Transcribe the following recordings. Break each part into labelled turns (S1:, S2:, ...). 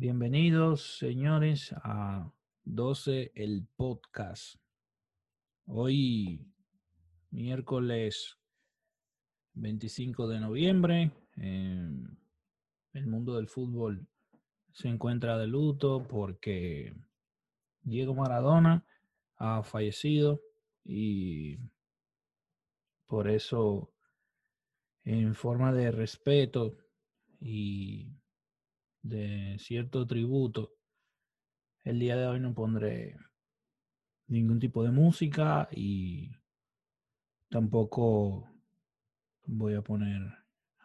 S1: Bienvenidos, señores, a 12 el podcast. Hoy, miércoles 25 de noviembre, em, el mundo del fútbol se encuentra de luto porque Diego Maradona ha fallecido y por eso, en forma de respeto y de cierto tributo, el día de hoy no pondré ningún tipo de música y tampoco voy a poner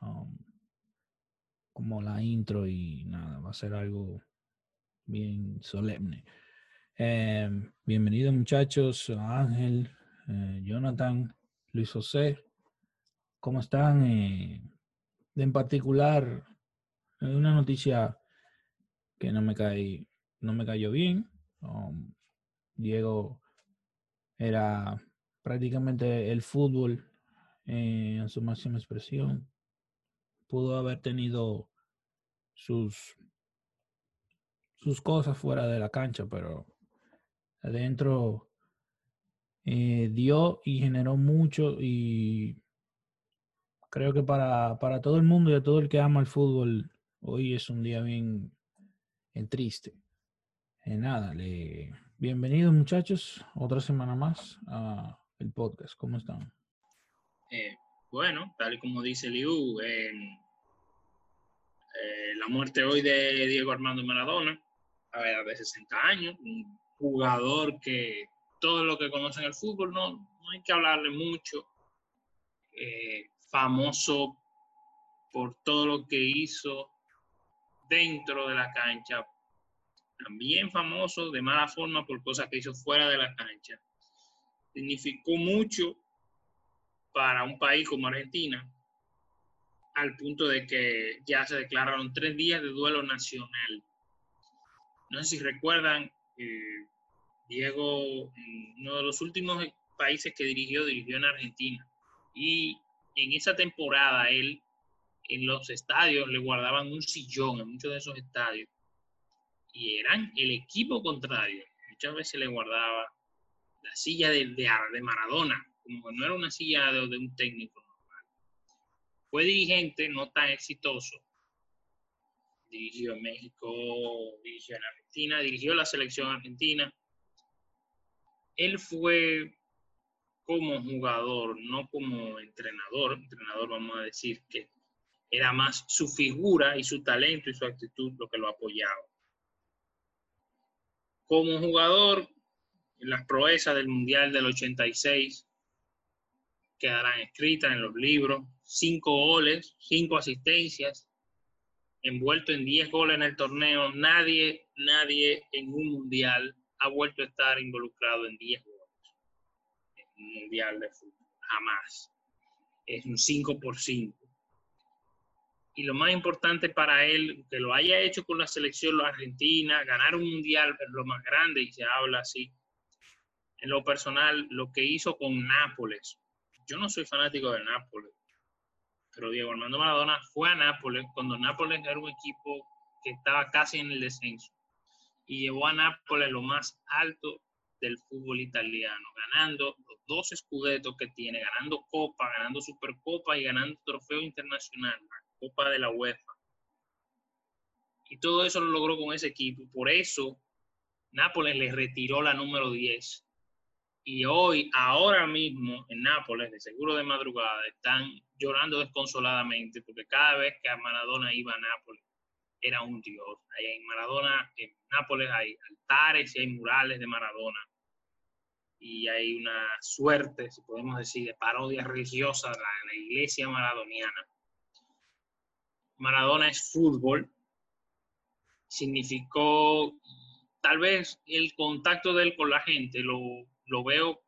S1: um, como la intro y nada, va a ser algo bien solemne. Eh, bienvenidos muchachos, Ángel, eh, Jonathan, Luis José, ¿cómo están? Eh, en particular, una noticia que no me cae, no me cayó bien. Um, Diego era prácticamente el fútbol en su máxima expresión. Pudo haber tenido sus, sus cosas fuera de la cancha, pero adentro eh, dio y generó mucho y creo que para, para todo el mundo y a todo el que ama el fútbol Hoy es un día bien, triste. Eh, nada, bienvenidos muchachos, otra semana más a el podcast. ¿Cómo están?
S2: Eh, bueno, tal y como dice Liu, eh, la muerte hoy de Diego Armando Maradona, a ver, de 60 años, un jugador que todos los que conocen el fútbol no, no hay que hablarle mucho, famoso por todo lo que hizo dentro de la cancha, también famoso de mala forma por cosas que hizo fuera de la cancha. Significó mucho para un país como Argentina, al punto de que ya se declararon tres días de duelo nacional. No sé si recuerdan, eh, Diego, uno de los últimos países que dirigió, dirigió en Argentina. Y en esa temporada él en los estadios le guardaban un sillón en muchos de esos estadios y eran el equipo contrario. Muchas veces le guardaba la silla de, de, Maradona, como no era una silla de, de, un técnico normal. Fue dirigente, no tan exitoso. Dirigió en México, dirigió en Argentina, dirigió la selección argentina. Él fue como jugador, no como entrenador. Entrenador, vamos a decir que era más su figura y su talento y su actitud lo que lo apoyaba. Como jugador, las proezas del Mundial del 86 quedarán escritas en los libros. Cinco goles, cinco asistencias, envuelto en diez goles en el torneo. Nadie, nadie en un Mundial ha vuelto a estar involucrado en diez goles en un Mundial de fútbol. Jamás. Es un 5 por 5 y lo más importante para él, que lo haya hecho con la selección argentina, ganar un mundial lo más grande y se habla así. En lo personal, lo que hizo con Nápoles. Yo no soy fanático de Nápoles, pero Diego Armando Maradona fue a Nápoles cuando Nápoles era un equipo que estaba casi en el descenso y llevó a Nápoles lo más alto del fútbol italiano, ganando los dos escudetos que tiene, ganando Copa, ganando Supercopa y ganando trofeo internacional, Copa de la UEFA. Y todo eso lo logró con ese equipo. Por eso Nápoles le retiró la número 10. Y hoy, ahora mismo, en Nápoles, de seguro de madrugada, están llorando desconsoladamente porque cada vez que Maradona iba a Nápoles, era un dios. Ahí en Maradona, en Nápoles hay altares y hay murales de Maradona. Y hay una suerte, si podemos decir, de parodia religiosa de la iglesia maradoniana. Maradona es fútbol, significó tal vez el contacto de él con la gente, lo, lo veo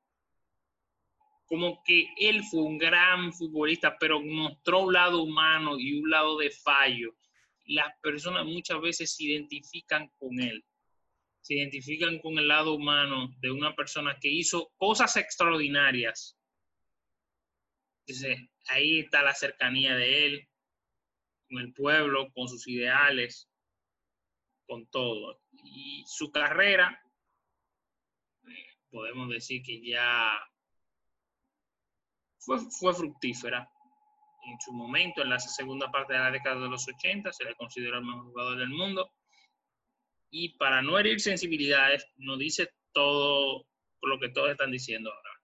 S2: como que él fue un gran futbolista, pero mostró un lado humano y un lado de fallo. Las personas muchas veces se identifican con él, se identifican con el lado humano de una persona que hizo cosas extraordinarias. Entonces, ahí está la cercanía de él, con el pueblo, con sus ideales. con todo. Y su carrera, eh, podemos decir que ya fue, fructífera. En su momento, en la segunda parte de la década de los 80, se le consideró el mejor jugador del mundo. Y para no herir sensibilidades, nos dice todo lo que todos están diciendo ahora.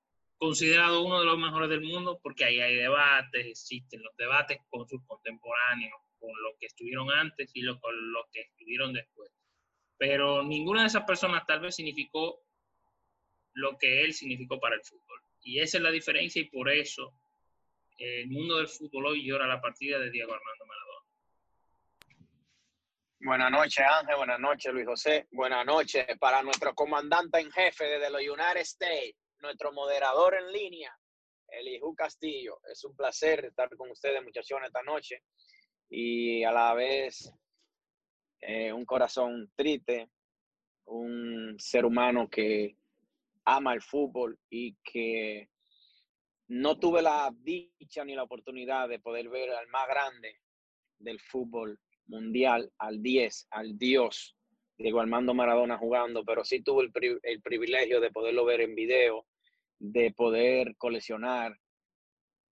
S2: Considerado uno de los mejores del mundo porque ahí hay debates, existen los debates con sus contemporáneos, con los que estuvieron antes y los, con los que estuvieron después. Pero ninguna de esas personas tal vez significó lo que él significó para el fútbol. Y esa es la diferencia y por eso el mundo del fútbol hoy llora la partida de Diego Armando Maradona.
S3: Buenas noches, Ángel. Buenas noches, Luis José. Buenas noches para nuestro comandante en jefe desde los United States, nuestro moderador en línea, Elihu Castillo. Es un placer estar con ustedes, muchachones, esta noche y a la vez eh, un corazón triste, un ser humano que ama el fútbol y que no tuve la dicha ni la oportunidad de poder ver al más grande del fútbol mundial, al 10, al Dios, Diego Armando Maradona jugando, pero sí tuve el, el privilegio de poderlo ver en video, de poder coleccionar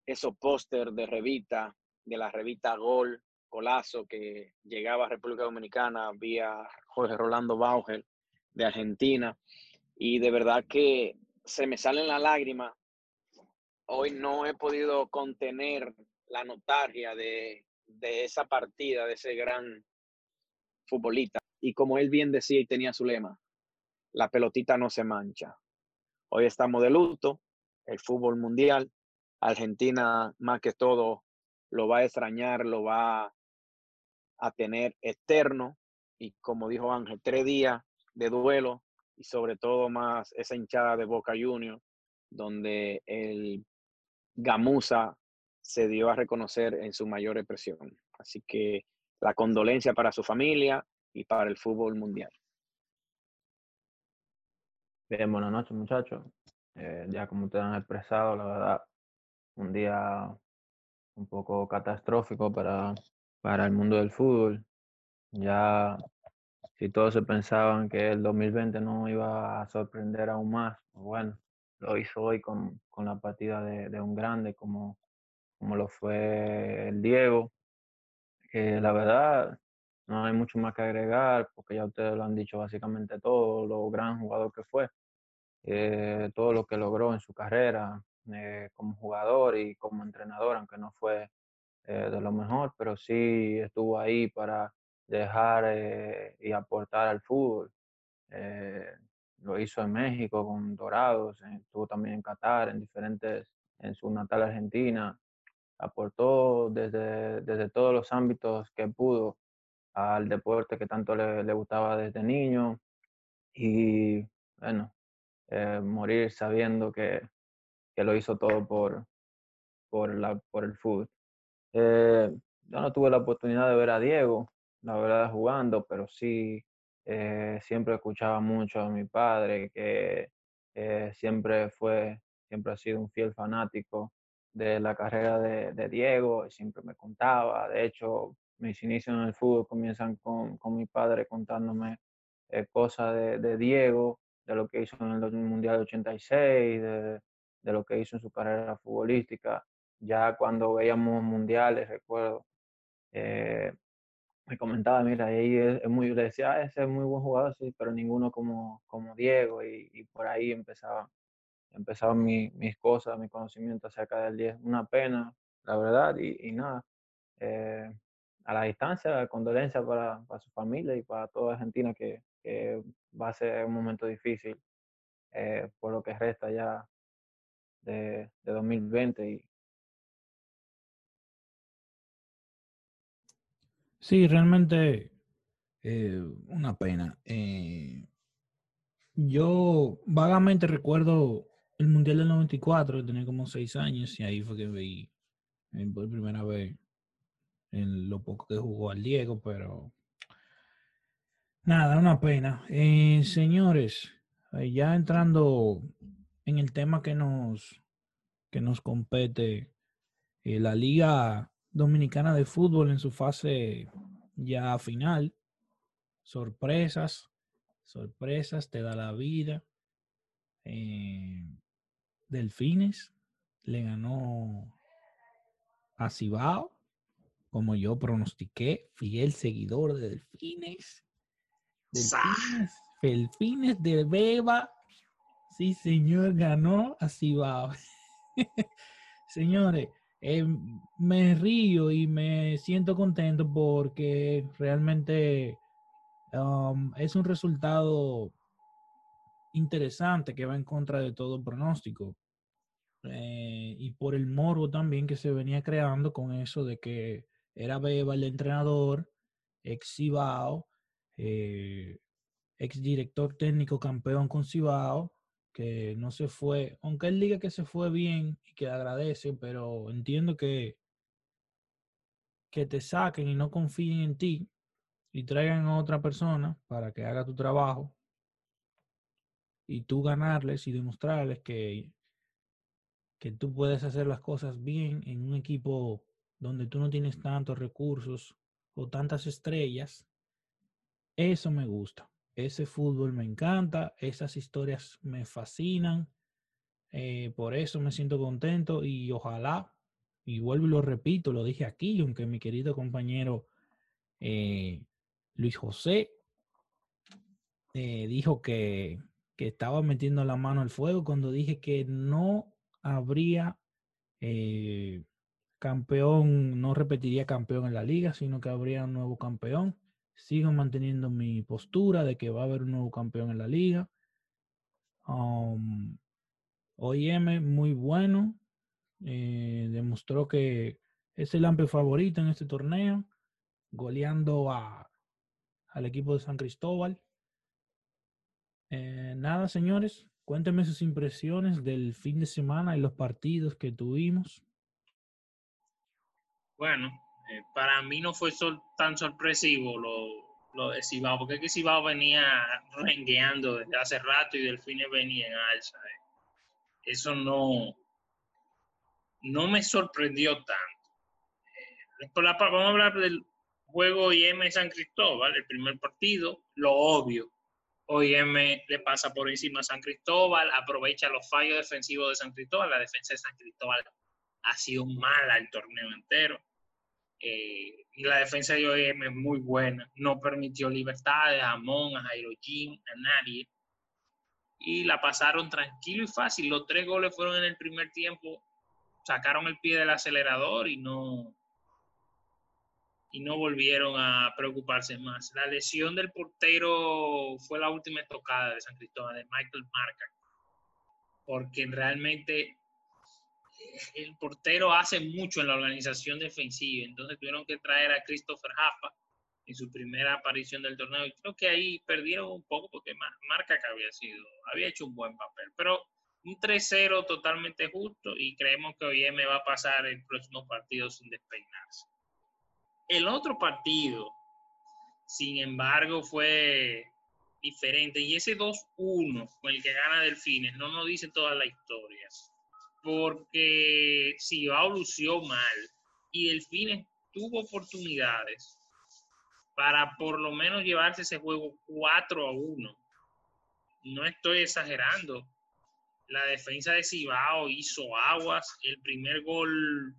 S3: esos póster de revista, de la revista Gol, Colazo que llegaba a República Dominicana vía Jorge Rolando Bauer de Argentina. Y de verdad que se me salen las lágrimas. Hoy no he podido contener la notaria de, de esa partida, de ese gran futbolista. Y como él bien decía y tenía su lema, la pelotita no se mancha. Hoy estamos de luto, el fútbol mundial, Argentina más que todo lo va a extrañar, lo va a tener eterno y como dijo Ángel, tres días de duelo y sobre todo más esa hinchada de Boca Juniors, donde el Gamusa se dio a reconocer en su mayor expresión. Así que la condolencia para su familia y para el fútbol mundial.
S4: Bien, buenas noches muchachos. Eh, ya como ustedes han expresado, la verdad, un día un poco catastrófico para para el mundo del fútbol. Ya si todos se pensaban que el 2020 no iba a sorprender aún más, pues bueno, lo hizo hoy con, con la partida de, un grande como, como lo fue el Diego, que la verdad no hay mucho más que agregar, porque ya ustedes lo han dicho básicamente todo, lo gran jugador que fue, eh, todo lo que logró en su carrera eh, como jugador y como entrenador, aunque no fue eh, de lo mejor, pero sí estuvo ahí para dejar eh, y aportar al fútbol. Lo hizo en México con Dorados, estuvo también en Qatar, en diferentes, en su natal Argentina. Aportó desde, desde todos los ámbitos que pudo al deporte que tanto le gustaba desde niño. Y bueno, morir sabiendo que, que, lo hizo todo por, por, la, por el fútbol. Eh, yo no tuve la oportunidad de ver a Diego, la verdad, jugando, pero sí eh, siempre escuchaba mucho a mi padre, que eh, siempre fue, siempre ha sido un fiel fanático de la carrera de, de, Diego, y siempre me contaba. De hecho, mis inicios en el fútbol comienzan con, con mi padre contándome cosas de, de, Diego, de lo que hizo en el Mundial 86, de, de lo que hizo en su carrera futbolística ya cuando veíamos mundiales, recuerdo, eh, me comentaba, mira, ahí es, muy, le decía, ah, ese es muy buen jugador, sí, pero ninguno como, como Diego, y, y por ahí empezaba, empezaban mi, mis cosas, mi conocimiento acerca del 10. Una pena, la verdad, y, y nada. Eh, a la distancia, condolencia para, para, su familia y para toda Argentina, que, que va a ser un momento difícil eh, por lo que resta ya de, de 2020 y,
S1: Sí, realmente eh, una pena. Eh, yo vagamente recuerdo el Mundial del 94, tenía como seis años y ahí fue que vi eh, por primera vez en lo poco que jugó al Diego, pero nada, una pena. señores, ya entrando en el tema que nos, que nos compete, la liga Dominicana de Fútbol en su fase ya final. sorpresas, sorpresas, te da la vida. Eh, Delfines le ganó a Cibao, como yo pronostiqué, fiel seguidor de Delfines. Delfines, Delfines de Beba. Sí, señor, ganó a Cibao. Señores, eh, me río y me siento contento porque realmente um, es un resultado interesante que va en contra de todo pronóstico. Eh, y por el morbo también que se venía creando con eso de que era Beba el entrenador, ex Cibao, eh, ex director técnico campeón con Cibao, que no se fue, aunque él diga que se fue bien y que agradece, pero entiendo que, que te saquen y no confíen en ti y traigan a otra persona para que haga tu trabajo y tú ganarles y demostrarles que, que tú puedes hacer las cosas bien en un equipo donde tú no tienes tantos recursos o tantas estrellas, eso me gusta. Ese fútbol me encanta, esas historias me fascinan, eh, por eso me siento contento y ojalá, y vuelvo y lo repito, lo dije aquí, aunque mi querido compañero eh, Luis José eh, dijo que, que, estaba metiendo la mano al fuego cuando dije que no habría campeón, no repetiría campeón en la liga, sino que habría un nuevo campeón sigo manteniendo mi postura de que va a haber un nuevo campeón en la liga. Um, OIM muy bueno, eh, demostró que es el amplio favorito en este torneo, goleando a, al equipo de San Cristóbal. Eh, nada, señores, cuéntenme sus impresiones del fin de semana y los partidos que tuvimos.
S2: Bueno, eh, para mí no fue tan sorpresivo lo, lo de Cibao, porque es que Cibao venía rengueando desde hace rato y Delfines venía en alza. Eh. Eso no, no me sorprendió tanto. Eh, vamos a hablar del juego IM San Cristóbal, el primer partido, lo obvio. OIM le pasa por encima a San Cristóbal, aprovecha los fallos defensivos de San Cristóbal. La defensa de San Cristóbal ha sido mala el torneo entero. Eh, y la defensa de OEM es muy buena. No permitió libertades a Amon, a Jairo a nadie. Y la pasaron tranquilo y fácil. Los tres goles fueron en el primer tiempo. Sacaron el pie del acelerador y no, y no volvieron a preocuparse más. La lesión del portero fue la última tocada de San Cristóbal, de Michael Marca, porque realmente el portero hace mucho en la organización defensiva, entonces tuvieron que traer a Christopher Jaffa en su primera aparición del torneo. Y creo que ahí perdieron un poco porque Marca que había sido, había hecho un buen papel, pero un 3-0 totalmente justo y creemos que hoy me va a pasar el próximo partido sin despeinarse. El otro partido, sin embargo, fue diferente. Y ese 2-1 con el que gana Delfines. No nos dice toda la historia porque Cibao lució mal y Delfines tuvo oportunidades para por lo menos llevarse ese juego 4 a 1. No estoy exagerando. La defensa de Cibao hizo aguas. El primer gol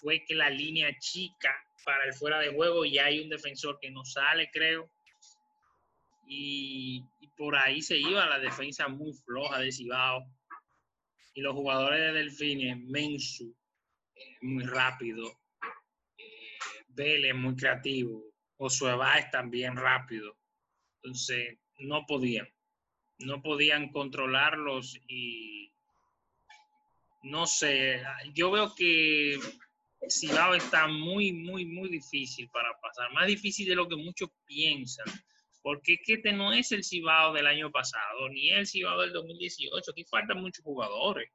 S2: fue que la línea chica para el fuera de juego y hay un defensor que no sale, creo. Y, y por ahí se iba la defensa muy floja de Cibao y los jugadores de Delfines, Mensu, eh, muy rápido, eh, Vélez, muy creativo, Josué Báez también rápido. Entonces, no podían, no podían controlarlos y no sé, yo veo que Silao está muy, muy, muy difícil para pasar, más difícil de lo que muchos piensan porque es que este no es el Cibao del año pasado, ni el Cibao del 2018. Aquí faltan muchos jugadores.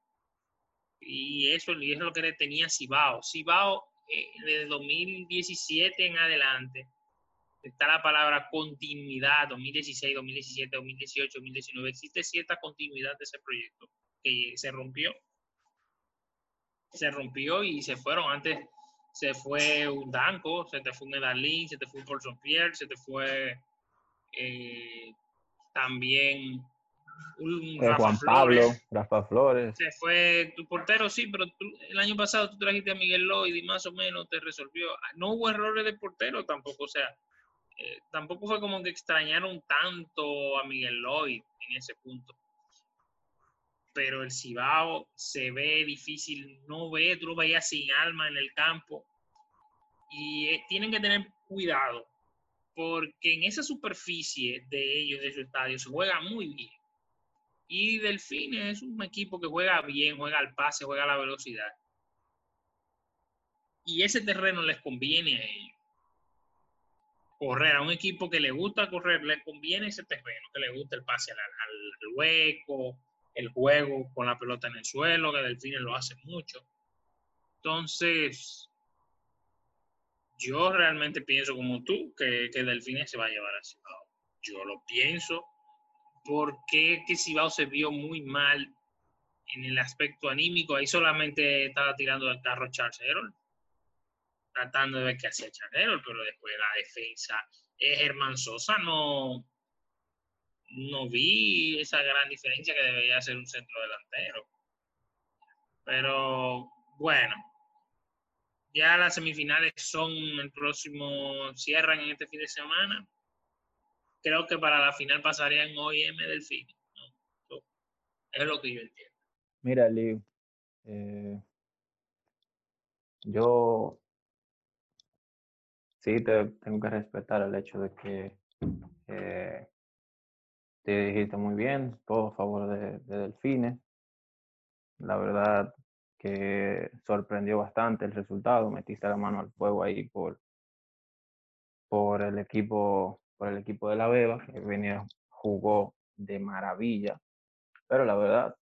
S2: Y eso, es lo que le tenía Cibao. Cibao, eh, desde 2017 en adelante, está la palabra continuidad, 2016, 2017, 2018, 2019. Existe cierta continuidad de ese proyecto que se rompió. Se rompió y se fueron. Antes se fue un Danco, se te fue un Medalín, se te fue un Paulson Pierre, se te fue eh, también un
S4: Eh,
S2: Rafa
S4: Juan
S2: Flores.
S4: Pablo, Rafa Flores.
S2: Se fue tu portero, sí, pero tú- el año pasado tú trajiste a Miguel Lloyd y más o menos te resolvió. No hubo errores de portero tampoco, o sea, eh, tampoco fue como que extrañaron tanto a Miguel Lloyd en ese punto. Pero el Cibao se ve difícil, no ve, tú lo veías sin alma en el campo. Y eh, tienen que tener cuidado, porque en esa superficie de ellos, de su estadio, se juega muy bien. Y Delfines es un equipo que juega bien, juega al pase, juega a la velocidad. Y ese terreno les conviene a ellos. Correr a un equipo que le gusta correr, le conviene ese terreno, que le gusta el pase al, al- hueco, el juego con la pelota en el suelo, que Delfines lo hace mucho. Entonces, yo realmente pienso como tú que, que Delfines se va a llevar a Cibao. Yo lo pienso porque que Cibao se vio muy mal en el aspecto anímico. Ahí solamente estaba tirando del carro Charles Herold, tratando de ver qué hacía Charles Herold, pero después la defensa. Eh, Germán Sosa no, no vi esa gran diferencia que debería ser un centro delantero. Pero bueno, ya las semifinales son el próximo, cierran en este fin de semana. Creo que para la final pasarían OIM Delfín. ¿no? So, Es lo que yo entiendo.
S4: Mira, Liu, eh, yo sí te tengo que respetar el hecho de que eh, te dijiste muy bien, todo a favor de, de Delfines. La verdad que sorprendió bastante el resultado, metiste la mano al fuego ahí por, por el equipo, por el equipo de la Beba, que venía, jugó de maravilla, pero la verdad,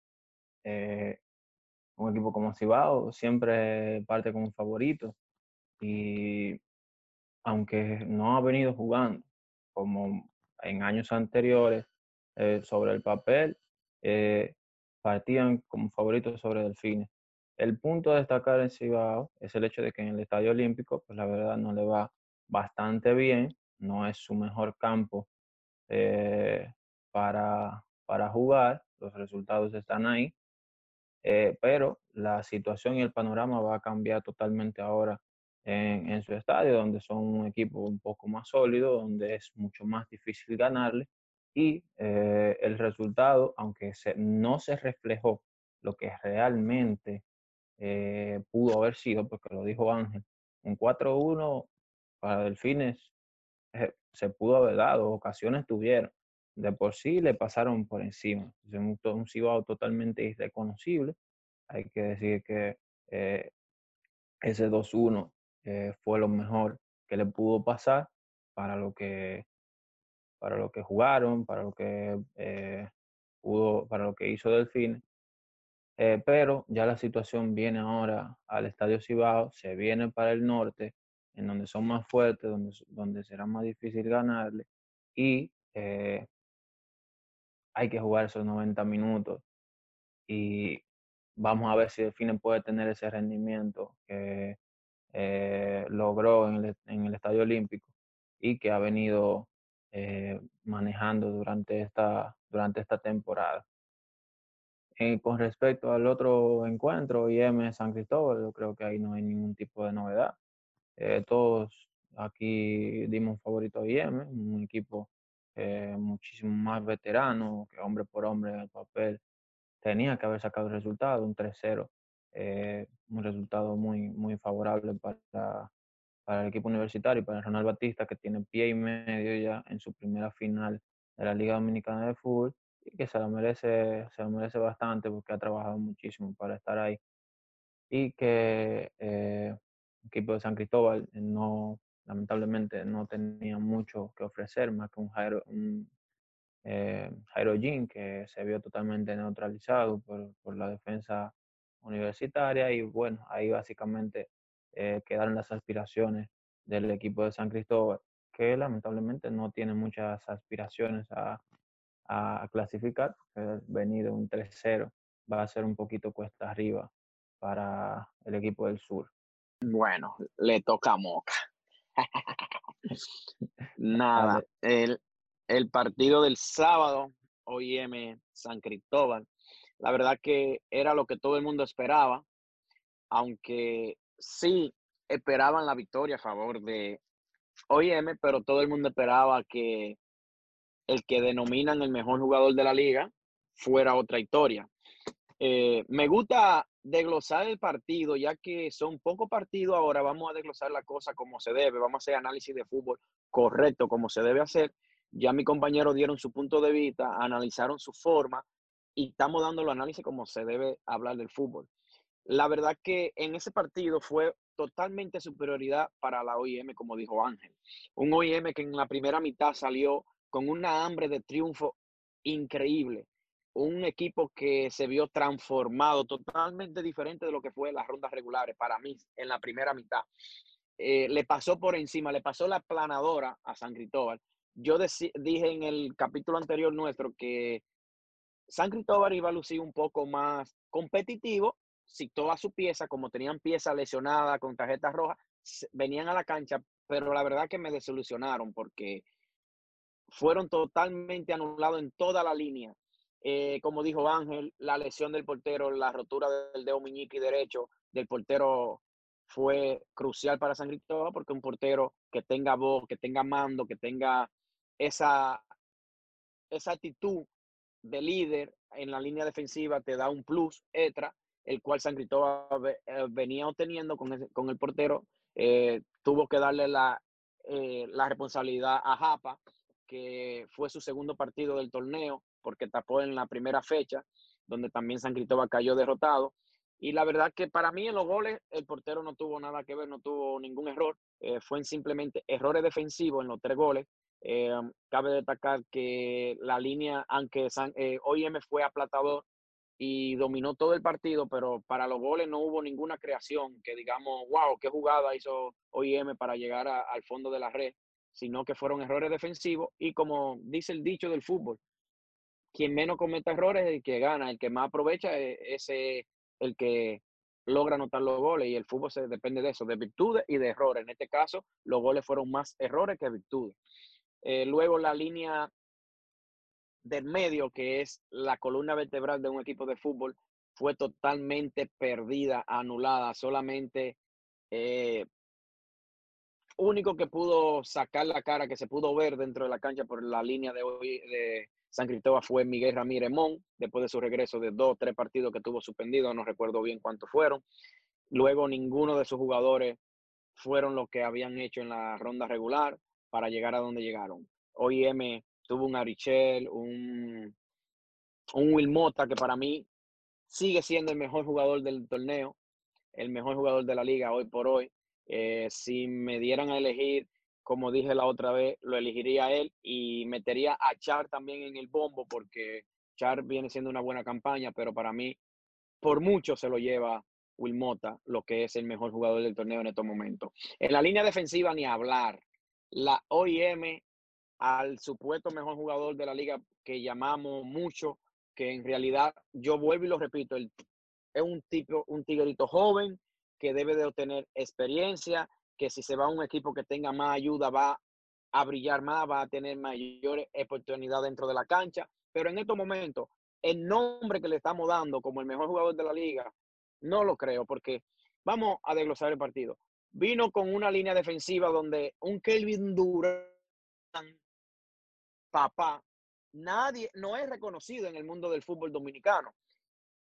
S4: eh, un equipo como Cibao siempre parte como favorito y aunque no ha venido jugando como en años anteriores eh, sobre el papel, eh, partían como favoritos sobre Delfines. El punto a destacar en Cibao es el hecho de que en el Estadio Olímpico, pues la verdad no le va bastante bien, no es su mejor campo eh, para, para jugar, los resultados están ahí, eh, pero la situación y el panorama va a cambiar totalmente ahora en, en su estadio, donde son un equipo un poco más sólido, donde es mucho más difícil ganarle y eh, el resultado, aunque se- no se reflejó lo que realmente eh, pudo haber sido, porque lo dijo Ángel, un 4-1 para Delfines eh, se pudo haber dado, ocasiones tuvieron. De por sí le pasaron por encima. Es un, un totalmente irreconocible. Hay que decir que eh, ese 2-1 eh, fue lo mejor que le pudo pasar para lo que, para lo que jugaron, para lo que pudo, para lo que hizo Delfines. Eh, pero ya la situación viene ahora al Estadio Cibao, se viene para el norte, en donde son más fuertes, donde, donde será más difícil ganarle, y eh, hay que jugar esos 90 minutos. Y vamos a ver si Delfines puede tener ese rendimiento que eh, logró en el, en el Estadio Olímpico y que ha venido manejando durante esta, durante esta temporada. Eh, con respecto al otro encuentro, IM San Cristóbal, yo creo que ahí no hay ningún tipo de novedad. Eh, todos aquí dimos favorito a IM, un equipo eh, muchísimo más veterano, que hombre por hombre en el papel tenía que haber sacado el resultado, un 3-0, eh, un resultado muy, muy favorable para, para el equipo universitario y para Ronald Batista, que tiene pie y medio ya en su primera final de la Liga Dominicana de Fútbol que se lo merece, se lo merece bastante porque ha trabajado muchísimo para estar ahí. Y que eh, el equipo de San Cristóbal eh, no, lamentablemente no tenía mucho que ofrecer, más que un Jairo, un, eh, Jairo Jean, que se vio totalmente neutralizado por, por la defensa universitaria. Y bueno, ahí básicamente eh, quedaron las aspiraciones del equipo de San Cristóbal, que lamentablemente no tiene muchas aspiraciones a, a clasificar, porque venir de un 3-0 va a ser un poquito cuesta arriba para el equipo del sur.
S3: Bueno, le toca a Moca. Nada, el, el partido del sábado, OIM San Cristóbal. La verdad que era lo que todo el mundo esperaba, aunque sí esperaban la victoria a favor de OIM, pero todo el mundo esperaba que el que denominan el mejor jugador de la liga fuera otra historia. Eh, me gusta desglosar el partido, ya que son pocos partidos ahora, vamos a desglosar la cosa como se debe, vamos a hacer análisis de fútbol correcto como se debe hacer. Ya mis compañeros dieron su punto de vista, analizaron su forma y estamos dando el análisis como se debe hablar del fútbol. La verdad que en ese partido fue totalmente superioridad para la OIM, como dijo Ángel. Un OIM que en la primera mitad salió con una hambre de triunfo increíble. Un equipo que se vio transformado, totalmente diferente de lo que fue las rondas regulares para mí en la primera mitad. Eh, le pasó por encima, le pasó la planadora a San Cristóbal. Yo dije en el capítulo anterior nuestro que San Cristóbal iba a lucir un poco más competitivo si toda su pieza, como tenían pieza lesionada con tarjetas rojas, venían a la cancha, pero la verdad que me desilusionaron porque fueron totalmente anulados en toda la línea. Eh, como dijo Ángel, la lesión del portero, la rotura del dedo meñique derecho del portero fue crucial para San Cristóbal porque un portero que tenga voz, que tenga mando, que tenga esa, esa actitud de líder en la línea defensiva te da un plus extra, el cual San Cristóbal eh, venía obteniendo con, con el portero. Eh, tuvo que darle la, la responsabilidad a Japa que fue su segundo partido del torneo, porque tapó en la primera fecha, donde también San Cristóbal cayó derrotado. Y la verdad que para mí en los goles el portero no tuvo nada que ver, no tuvo ningún error. Eh, fue simplemente errores defensivos en los tres goles. Eh, cabe destacar que la línea, aunque San, eh, OIM fue aplatador y dominó todo el partido, pero para los goles no hubo ninguna creación que digamos, wow, qué jugada hizo OIM para llegar al fondo de la red sino que fueron errores defensivos y como dice el dicho del fútbol, quien menos cometa errores es el que gana, el que más aprovecha es, el que logra anotar los goles y el fútbol se depende de eso, de virtudes y de errores. En este caso, los goles fueron más errores que virtudes. Eh, luego la línea del medio, que es la columna vertebral de un equipo de fútbol, fue totalmente perdida, anulada. Solamente eh, único que pudo sacar la cara, que se pudo ver dentro de la cancha por la línea de, hoy, de San Cristóbal fue Miguel Ramírez Mon, después de su regreso de dos, tres partidos que tuvo suspendido, no recuerdo bien cuántos fueron. Luego ninguno de sus jugadores fueron los que habían hecho en la ronda regular para llegar a donde llegaron. OIM tuvo un Arichel, un, un Wilmota, que para mí sigue siendo el mejor jugador del torneo, el mejor jugador de la liga hoy por hoy. Eh, si me dieran a elegir, como dije la otra vez, lo elegiría a él y metería a Char también en el bombo porque Char viene siendo una buena campaña, pero para mí, por mucho se lo lleva Wilmota, lo que es el mejor jugador del torneo en estos momentos. En la línea defensiva, ni hablar. La OIM al supuesto mejor jugador de la liga que llamamos mucho, que en realidad, yo vuelvo y lo repito, es un tipo, un tiguerito joven, que debe de obtener experiencia, que si se va a un equipo que tenga más ayuda va a brillar más, va a tener mayores oportunidades dentro de la cancha. Pero en estos momentos, el nombre que le estamos dando como el mejor jugador de la liga, no lo creo, porque vamos a desglosar el partido. Vino con una línea defensiva donde un Kelvin Durán, papá, nadie, no es reconocido en el mundo del fútbol dominicano.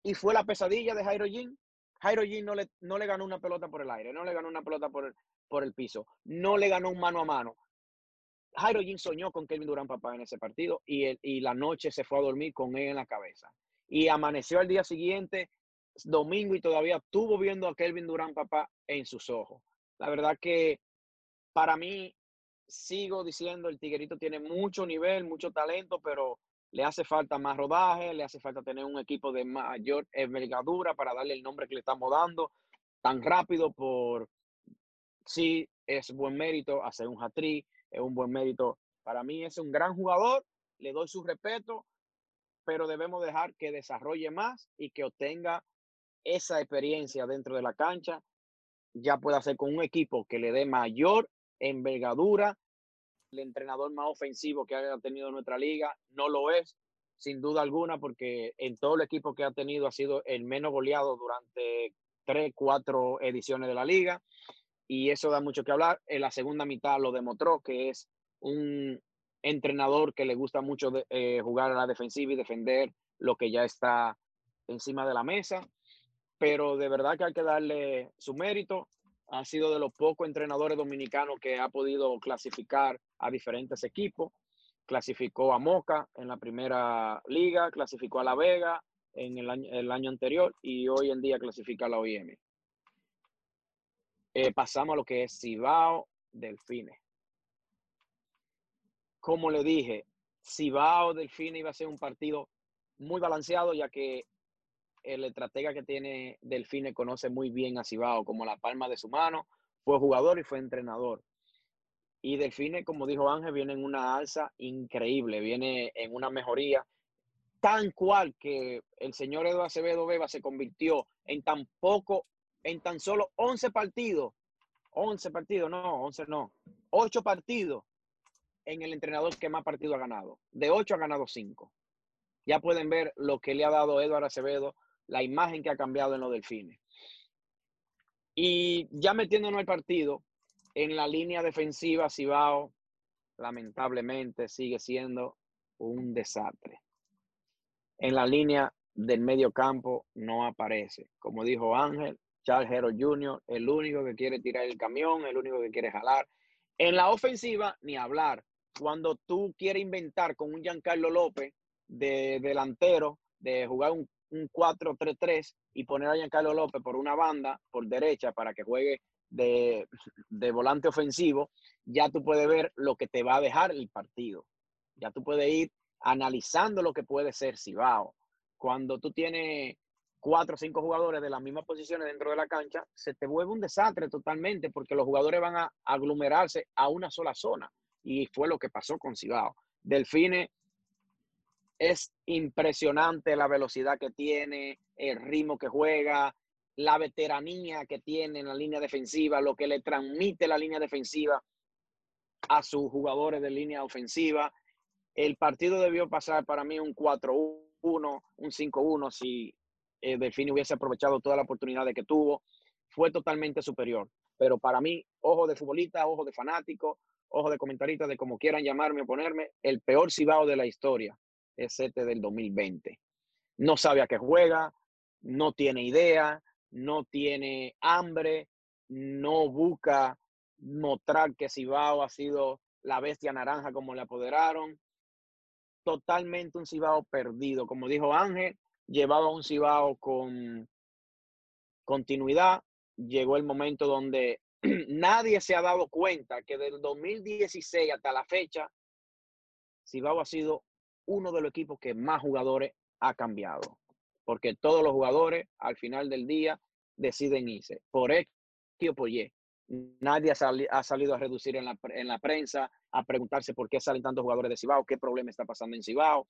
S3: Y fue la pesadilla de Jairo Jin Jairo G no le, no le ganó una pelota por el aire, no le ganó una pelota por el, por el piso, no le ganó un mano a mano. Jairo Jin soñó con Kevin Durán papá en ese partido y, y la noche se fue a dormir con él en la cabeza. Y amaneció al día siguiente, domingo, y todavía estuvo viendo a Kelvin Durán papá en sus ojos. La verdad que para mí, sigo diciendo, el Tiguerito tiene mucho nivel, mucho talento, pero le hace falta más rodaje, le hace falta tener un equipo de mayor envergadura para darle el nombre que le estamos dando tan rápido por sí es buen mérito hacer un hat es un buen mérito. Para mí es un gran jugador, le doy su respeto, pero debemos dejar que desarrolle más y que obtenga esa experiencia dentro de la cancha. Ya puede hacer con un equipo que le dé mayor envergadura entrenador más ofensivo que haya tenido nuestra liga. No lo es, sin duda alguna, porque en todo el equipo que ha tenido ha sido el menos goleado durante tres, cuatro ediciones de la liga. Y eso da mucho que hablar. En la segunda mitad lo demostró que es un entrenador que le gusta mucho eh, jugar a la defensiva y defender lo que ya está encima de la mesa. Pero de verdad que hay que darle su mérito. Ha sido de los pocos entrenadores dominicanos que ha podido clasificar a diferentes equipos. Clasificó a Moca en la primera liga, clasificó a La Vega en el año, el año anterior y hoy en día clasifica a la OIM. Eh, pasamos a lo que es Cibao Delfines. Como le dije, Cibao Delfines iba a ser un partido muy balanceado, ya que el estratega que tiene Delfine conoce muy bien a Cibao como la palma de su mano, fue jugador y fue entrenador. Y Delfine, como dijo Ángel, viene en una alza increíble, viene en una mejoría tan cual que el señor Eduardo Acevedo Beba se convirtió en tan poco, en tan solo 11 partidos, 11 partidos, no, 11 no, 8 partidos en el entrenador que más partidos ha ganado. De 8 ha ganado 5. Ya pueden ver lo que le ha dado Eduardo Acevedo, la imagen que ha cambiado en los delfines. Y ya metiéndonos el partido, en la línea defensiva, Cibao, lamentablemente, sigue siendo un desastre. En la línea del medio campo no aparece. Como dijo Ángel, Charles Hero Jr., el único que quiere tirar el camión, el único que quiere jalar. En la ofensiva, ni hablar. Cuando tú quieres inventar con un Giancarlo López, de delantero, de jugar un, 4-3-3 y poner a Giancarlo López por una banda, por derecha, para que juegue de, de, volante ofensivo, ya tú puedes ver lo que te va a dejar el partido. Ya tú puedes ir analizando lo que puede ser Cibao. Cuando tú tienes cuatro o cinco jugadores de las mismas posiciones dentro de la cancha, se te vuelve un desastre totalmente porque los jugadores van a aglomerarse a una sola zona. Y fue lo que pasó con Cibao. Delfine es impresionante la velocidad que tiene, el ritmo que juega, la veteranía que tiene en la línea defensiva, lo que le transmite la línea defensiva a sus jugadores de línea ofensiva. El partido debió pasar para mí un 4-1, un 5-1 si eh, Delfini hubiese aprovechado toda la oportunidad que tuvo. Fue totalmente superior. Pero para mí, ojo de futbolista, ojo de fanático, ojo de comentarista, de como quieran llamarme o ponerme, el peor Cibao de la historia este del 2020. No sabe a qué juega, no tiene idea, no tiene hambre, no busca mostrar que Cibao ha sido la bestia naranja como le apoderaron. Totalmente un Cibao perdido. Como dijo Ángel, llevaba un Cibao con continuidad. Llegó el momento donde nadie se ha dado cuenta que del 2016 hasta la fecha, Cibao ha sido uno de los equipos que más jugadores ha cambiado. Porque todos los jugadores al final del día deciden irse. Por X o por. Nadie ha, salido a reducir en la, en la, prensa, a preguntarse por qué salen tantos jugadores de Cibao, qué problema está pasando en Cibao.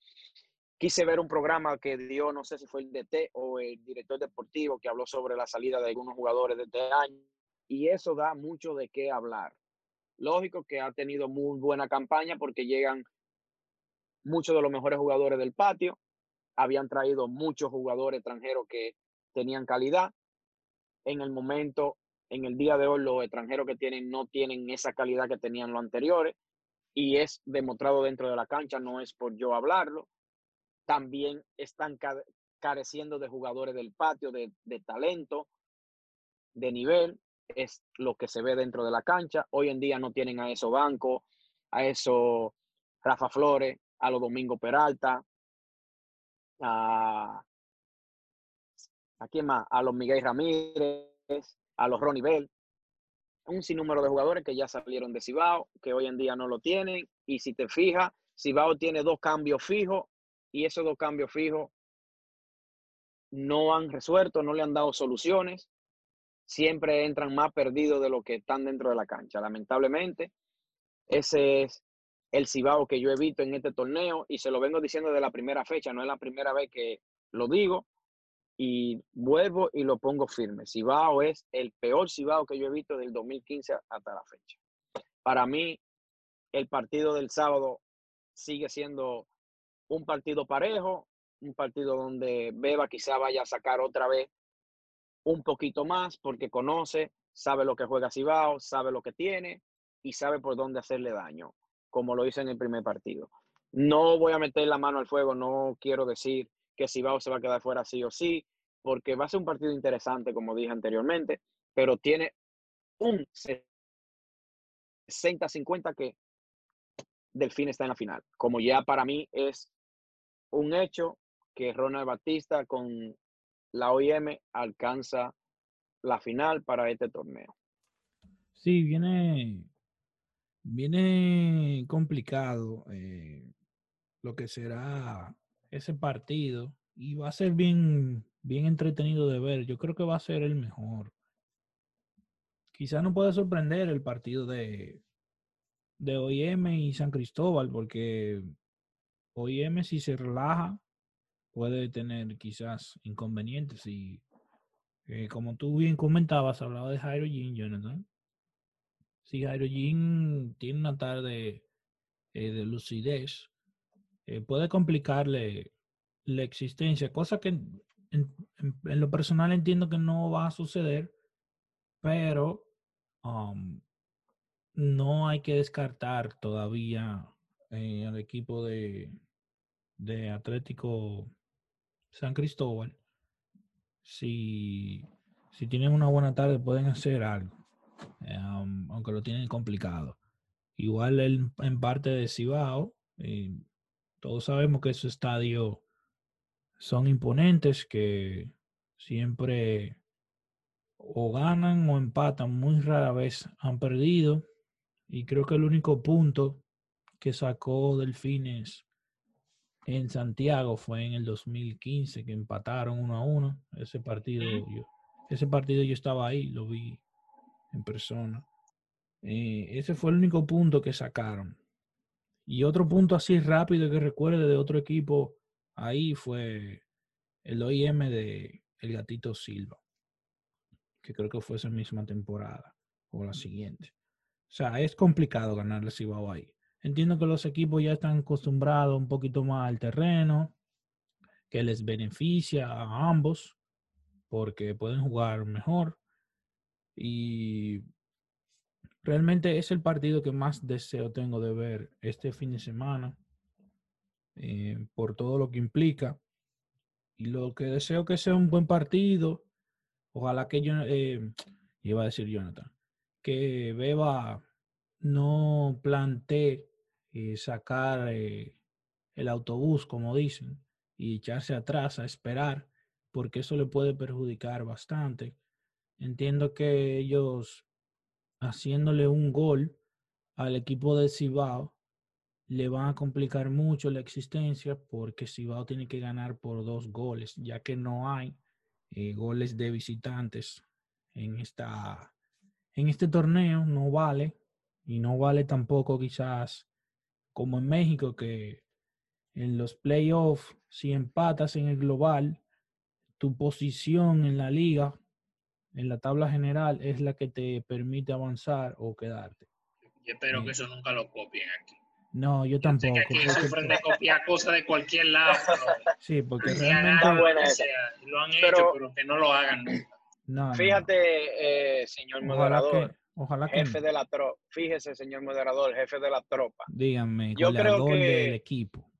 S3: Quise ver un programa que dio, no sé si fue el DT o el director deportivo, que habló sobre la salida de algunos jugadores de este año. Y eso da mucho de qué hablar. Lógico que ha tenido muy buena campaña porque llegan muchos de los mejores jugadores del patio. Habían traído muchos jugadores extranjeros que tenían calidad. En el momento, en el día de hoy, los extranjeros que tienen no tienen esa calidad que tenían los anteriores. Y es demostrado dentro de la cancha, no es por yo hablarlo. También están careciendo de jugadores del patio, de, talento, de nivel. Es lo que se ve dentro de la cancha. Hoy en día no tienen a esos bancos, a esos Rafa Flores, a los Domingo Peralta, a, ¿a quién más? A los Miguel Ramírez, a los Ronnie Bell. Un sinnúmero de jugadores que ya salieron de Cibao, que hoy en día no lo tienen. Y si te fijas, Cibao tiene dos cambios fijos y esos dos cambios fijos no han resuelto, no le han dado soluciones. Siempre entran más perdidos de lo que están dentro de la cancha. Lamentablemente, ese es el Cibao que yo he visto en este torneo y se lo vengo diciendo de la primera fecha, no es la primera vez que lo digo y vuelvo y lo pongo firme. Cibao es el peor Cibao que yo he visto del 2015 hasta la fecha. Para mí, el partido del sábado sigue siendo un partido parejo, un partido donde Beba quizá vaya a sacar otra vez un poquito más porque conoce, sabe lo que juega Cibao, sabe lo que tiene y sabe por dónde hacerle daño, como lo hizo en el primer partido. No voy a meter la mano al fuego, no quiero decir que Cibao se va a quedar fuera sí o sí, porque va a ser un partido interesante, como dije anteriormente, pero tiene un 60-50 que Delfín está en la final. Como ya para mí es un hecho que Ronald Batista con la OIM alcanza la final para este torneo.
S1: Sí, viene, viene complicado eh, lo que será ese partido y va a ser bien, bien entretenido de ver. Yo creo que va a ser el mejor. Quizás no puede sorprender el partido de, de OIM y San Cristóbal, porque OIM si se relaja puede tener quizás inconvenientes y eh, como tú bien comentabas, hablaba de Jairo Jean, Jonathan. Si Jairo tiene una tarde eh, de lucidez, eh, puede complicarle la existencia, cosa que en, lo personal entiendo que no va a suceder, pero um, no hay que descartar todavía al equipo de, de Atlético San Cristóbal, si, si tienen una buena tarde pueden hacer algo, eh, aunque lo tienen complicado. Igual en parte de Cibao, eh, todos sabemos que esos estadios son imponentes, que siempre o ganan o empatan, muy rara vez han perdido. Y creo que el único punto que sacó Delfines en Santiago fue en el 2015 que empataron uno a uno. Ese partido, yo, ese partido yo estaba ahí, lo vi en persona. Eh, ese fue el único punto que sacaron. Y otro punto así rápido que recuerde de otro equipo ahí fue el OIM de El Gatito Silva, que creo que fue esa misma temporada o la siguiente. O sea, es complicado ganarle Cibao ahí. Entiendo que los equipos ya están acostumbrados un poquito más al terreno, que les beneficia a ambos porque pueden jugar mejor. Y realmente es el partido que más deseo tengo de ver este fin de semana eh, por todo lo que implica. Y lo que deseo que sea un buen partido. Ojalá que yo, eh, iba a decir Jonathan, que Beba no plantee eh, sacar el autobús, como dicen, y echarse atrás a esperar, porque eso le puede perjudicar bastante. Entiendo que ellos haciéndole un gol al equipo de Cibao le van a complicar mucho la existencia porque Cibao tiene que ganar por dos goles, ya que no hay eh, goles de visitantes en, esta, en este torneo, no vale, y no vale tampoco quizás como en México, que en los playoffs, si empatas en el global, tu posición en la liga, en la tabla general, es la que te permite avanzar o quedarte.
S2: Yo espero que eso nunca lo copien aquí.
S1: No, yo, tampoco.
S2: Sé que aquí sufren de copiar cosas de cualquier lado.
S1: sí, porque realmente...
S2: lo han hecho, pero que no lo hagan nunca.
S3: No, Fíjate, eh, señor moderador,
S1: Ojalá
S3: que jefe de la tropa. Fíjese, señor moderador, jefe de la tropa.
S1: Díganme, yo creo que del equipo.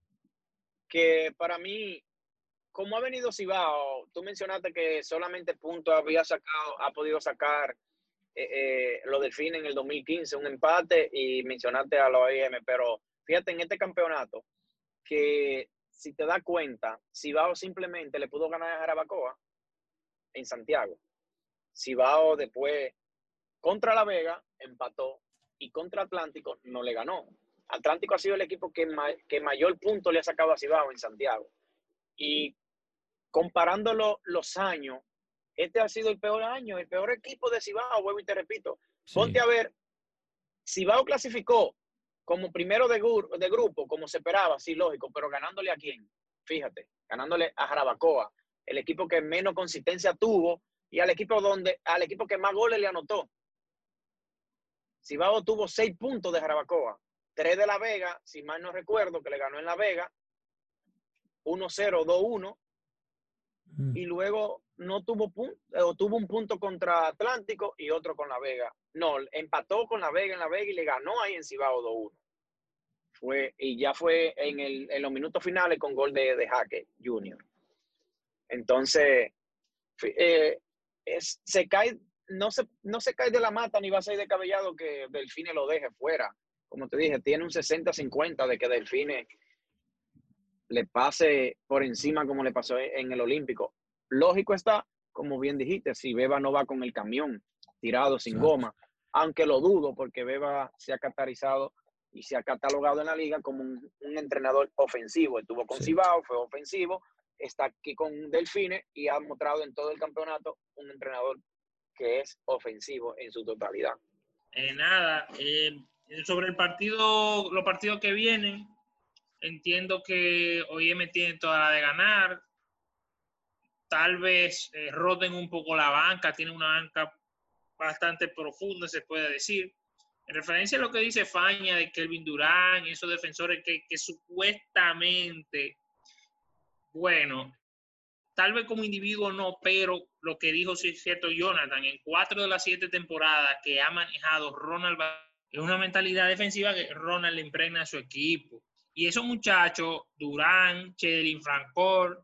S3: Que para mí, como ha venido Cibao, tú mencionaste que solamente punto había sacado, ha podido sacar eh, eh, lo del fin en el 2015, un empate, y mencionaste a la OIM, pero fíjate en este campeonato que si te das cuenta, Cibao simplemente le pudo ganar a Jarabacoa en Santiago. Cibao después contra La Vega empató y contra Atlántico no le ganó. Atlántico ha sido el equipo que, que mayor punto le ha sacado a Cibao en Santiago. Y comparando los años, este ha sido el peor año, el peor equipo de Cibao, vuelvo y te repito. Ponte a ver, Cibao clasificó como primero de, de, grupo, como se esperaba, sí, lógico, pero ganándole a quién? Fíjate, ganándole a Jarabacoa, el equipo que menos consistencia tuvo y al equipo donde, al equipo que más goles le anotó. Cibao tuvo seis puntos de Jarabacoa tres de La Vega, si mal no recuerdo, que le ganó en La Vega, 1-0, 2-1,
S1: Mm.
S3: y luego no tuvo punto, o tuvo un punto contra Atlántico y otro con La Vega. No, empató con La Vega en La Vega y le ganó ahí en Cibao 2-1. Fue, y ya fue en, el, en los minutos finales con gol de, de Jaque Junior. Entonces, eh, es- se cae, no se, no se cae de la mata ni va a ser descabellado que Delfine lo deje fuera. Como te dije, tiene un 60-50 de que Delfine le pase por encima como le pasó en el Olímpico. Lógico está, como bien dijiste, si Beba no va con el camión tirado sin
S1: Exacto.
S3: goma, aunque lo dudo porque Beba se ha catarizado y se ha catalogado en la liga como un, un entrenador ofensivo. Estuvo con
S1: Sí.
S3: Cibao, fue ofensivo, está aquí con Delfine y ha mostrado en todo el campeonato un entrenador que es ofensivo en su totalidad.
S2: Eh, nada, eh, sobre el partido, los partidos que vienen, entiendo que OIM tiene toda la de ganar. Tal vez eh, roten un poco la banca, tiene una banca bastante profunda, se puede decir. En referencia a lo que dice Faña de Kelvin Durán y esos defensores que, supuestamente, bueno, tal vez como individuo no, pero lo que dijo sí es cierto Jonathan, en cuatro de las siete temporadas que ha manejado Ronald es una mentalidad defensiva que Ronald le impregna a su equipo. Y esos muchachos, Durán, Chedelin Francor,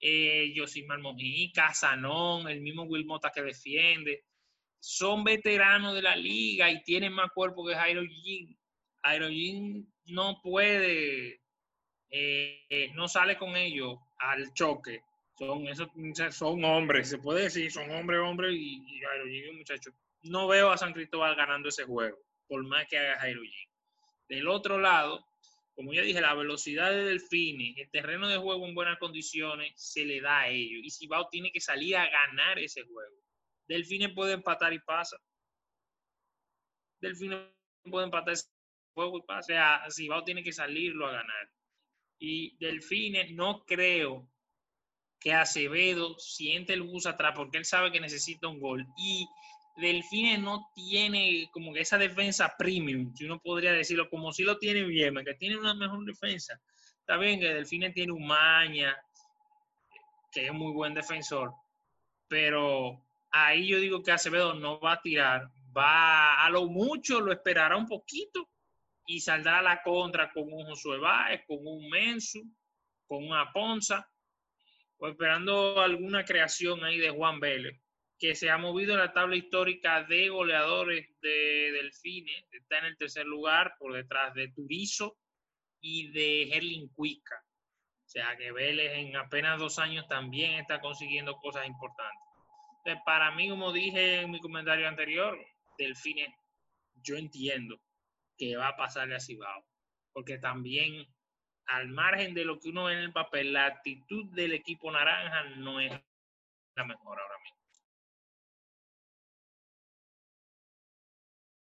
S2: eh, Josimar Mojica, Sanón, el mismo Will Mota que defiende, son veteranos de la liga y tienen más cuerpo que Jairo Jin. Jairo Jin no puede, eh, no sale con ellos al choque. Son, esos, son hombres, se puede decir, son hombres, hombres y, y Jairo Jin es un muchacho. No veo a San Cristóbal ganando ese juego, por más que haga Jairo Jin. Del otro lado, como ya dije, la velocidad de Delfines, el terreno de juego en buenas condiciones, se le da a ellos. Y Cibao tiene que salir a ganar ese juego. Delfines puede empatar y pasa. Delfines puede empatar ese juego y pasa. O sea, Cibao tiene que salirlo a ganar. Y Delfines no creo que Acevedo siente el bus atrás porque él sabe que necesita un gol. Y Delfines no tiene como esa defensa premium, si uno podría decirlo, como si lo tiene bien, que tiene una mejor defensa. Está bien que Delfines tiene un Maña, que es muy buen defensor, pero ahí yo digo que Acevedo no va a tirar, va a lo mucho, lo esperará un poquito y saldrá a la contra con un Josué Báez, con un Mensu, con una Ponza, o esperando alguna creación ahí de Juan Vélez que se ha movido en la tabla histórica de goleadores de Delfines. Está en el tercer lugar por detrás de Turizo y de Herlin Cuica. O sea que Vélez en apenas dos años también está consiguiendo cosas importantes. Entonces, para mí, como dije en mi comentario anterior, Delfines, yo entiendo que va a pasarle a Cibao. Porque también, al margen de lo que uno ve en el papel, la actitud del equipo naranja no es la mejor ahora mismo.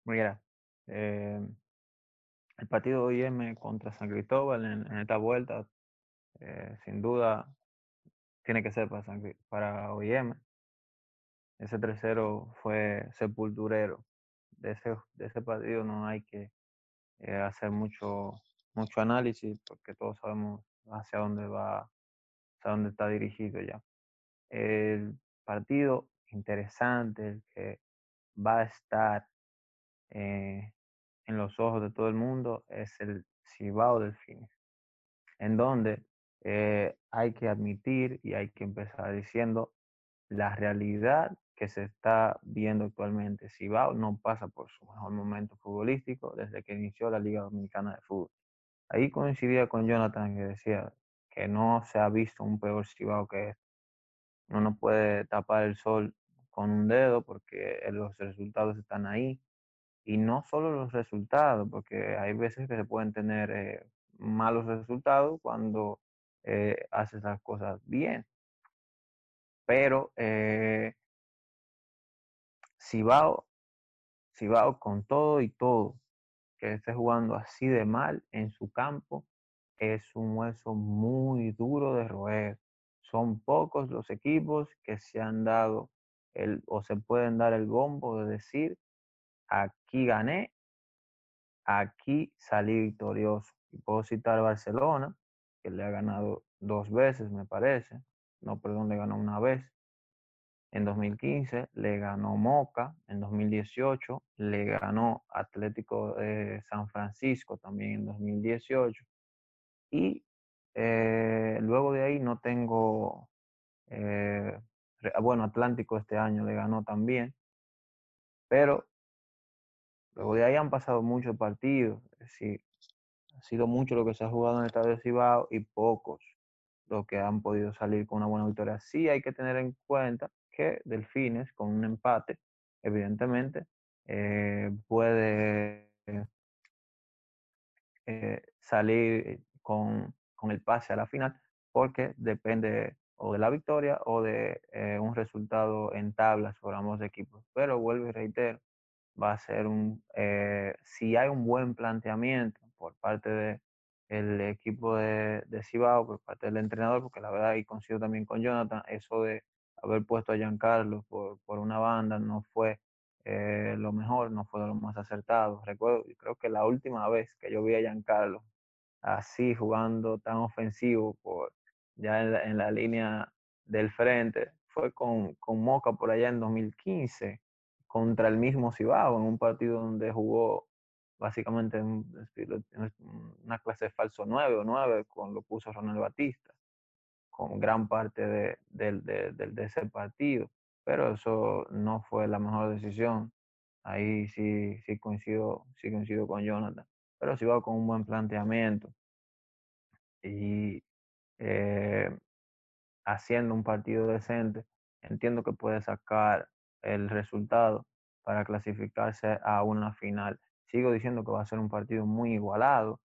S4: Mira, eh, el partido de OIM contra San Cristóbal en, esta vuelta, eh, sin duda, tiene que ser para, San para OIM. Ese 3-0 fue sepulturero. De ese, de ese partido no hay que eh, hacer mucho, mucho análisis porque todos sabemos hacia dónde va, hacia dónde está dirigido ya. El partido interesante, el que va a estar eh, en los ojos de todo el mundo es el Cibao Delfines, en donde eh, hay que admitir y hay que empezar diciendo la realidad que se está viendo actualmente. Cibao no pasa por su mejor momento futbolístico desde que inició la Liga Dominicana de Fútbol. Ahí coincidía con Jonathan que decía que no se ha visto un peor Cibao que este. Uno no puede tapar el sol con un dedo porque los resultados están ahí. Y no solo los resultados, porque hay veces que se pueden tener eh, malos resultados cuando eh, haces las cosas bien. Pero eh, Cibao, Cibao con todo y todo, que esté jugando así de mal en su campo, es un hueso muy duro de roer. Son pocos los equipos que se han dado el, o se pueden dar el bombo de decir, aquí gané aquí salí victorioso. Y puedo citar Barcelona, que le ha ganado dos veces, me parece. No, perdón, le ganó una vez. En 2015 le ganó Moca, en 2018 le ganó Atlético de San Francisco también en 2018. Y eh, luego de ahí no tengo, eh, bueno, Atlántico este año le ganó también, pero luego de ahí han pasado muchos partidos, es decir, ha sido mucho lo que se ha jugado en el Estadio Cibao y pocos los que han podido salir con una buena victoria. Sí hay que tener en cuenta que Delfines, con un empate, evidentemente, eh, puede eh, salir con, el pase a la final, porque depende o de la victoria o de eh, un resultado en tablas por ambos equipos. Pero vuelvo y reitero, va a ser un, si hay un buen planteamiento por parte de el equipo de, Cibao, por parte del entrenador, porque la verdad, y coincido también con Jonathan, eso de haber puesto a Giancarlo por, por una banda no fue eh, lo mejor, no fue lo más acertado. Recuerdo, creo que la última vez que yo vi a Giancarlo así jugando tan ofensivo por ya en la, línea del frente fue con, con, Moca por allá en 2015 contra el mismo Cibao en un partido donde jugó básicamente en, una clase falso 9 o 9 con lo puso Ronald Batista con gran parte de, de, ese partido, pero eso no fue la mejor decisión. Ahí sí, coincido, sí coincido con Jonathan, pero va con un buen planteamiento. Y eh, haciendo un partido decente, entiendo que puede sacar el resultado para clasificarse a una final. Sigo diciendo que va a ser un partido muy igualado,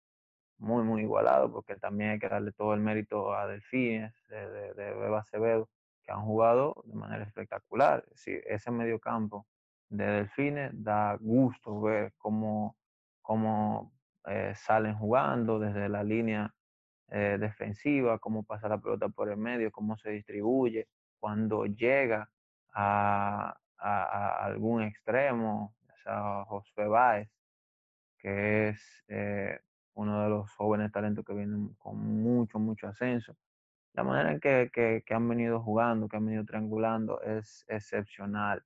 S4: muy, muy igualado, porque también hay que darle todo el mérito a Delfines, de, de, Beba Acevedo, que han jugado de manera espectacular. Sí, ese medio campo de Delfines da gusto ver cómo, cómo eh, salen jugando desde la línea eh, defensiva, cómo pasa la pelota por el medio, cómo se distribuye, cuando llega a, a, algún extremo, o sea, José Báez, que es eh, uno de los jóvenes talentos que vienen con mucho, mucho ascenso. La manera en que, que, han venido jugando, que han venido triangulando es excepcional.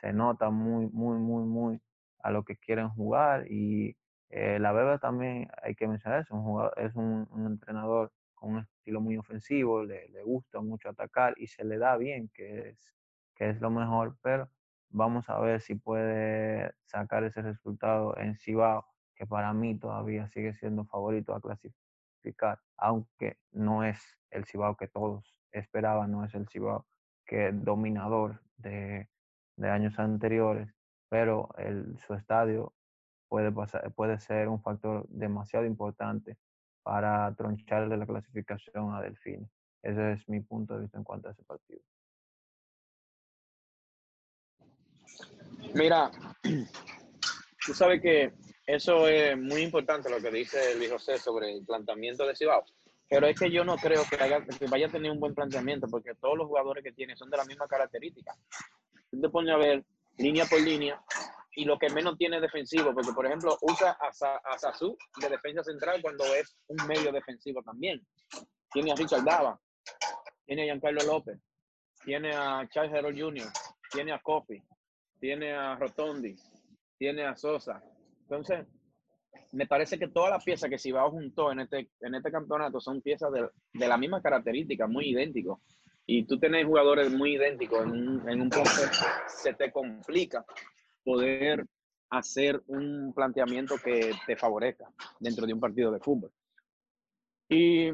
S4: Se nota muy, muy, muy, muy a lo que quieren jugar y eh, la Beba también, hay que mencionar eso, un es un, entrenador con un estilo muy ofensivo, le, le, gusta mucho atacar y se le da bien, que es, que es lo mejor, pero vamos a ver si puede sacar ese resultado en Cibao que para mí todavía sigue siendo favorito a clasificar, aunque no es el Cibao que todos esperaban, no es el Cibao que dominador de, años anteriores, pero su estadio puede, pasar, puede ser un factor demasiado importante para troncharle la clasificación a Delfines. Ese es mi punto de vista en cuanto a ese partido.
S3: Mira, tú sabes que eso es muy importante lo que dice Luis José sobre el planteamiento de Cibao. Pero es que yo no creo que, vaya a tener un buen planteamiento porque todos los jugadores que tiene son de la misma característica. Tú te pones a ver línea por línea y lo que menos tiene defensivo, porque por ejemplo usa a, a Sasu de defensa central cuando es un medio defensivo también. Tiene a Richard Dava, tiene a Giancarlo López, tiene a Charles Herald Jr., tiene a Kofi, tiene a Rotondi, tiene a Sosa, entonces, me parece que todas las piezas que Cibao juntó en este, en este campeonato son piezas de, de la misma característica, muy idénticos. Y tú tenés jugadores muy idénticos en un, en un proceso, se te complica poder hacer un planteamiento que te favorezca dentro de un partido de fútbol. ¿Y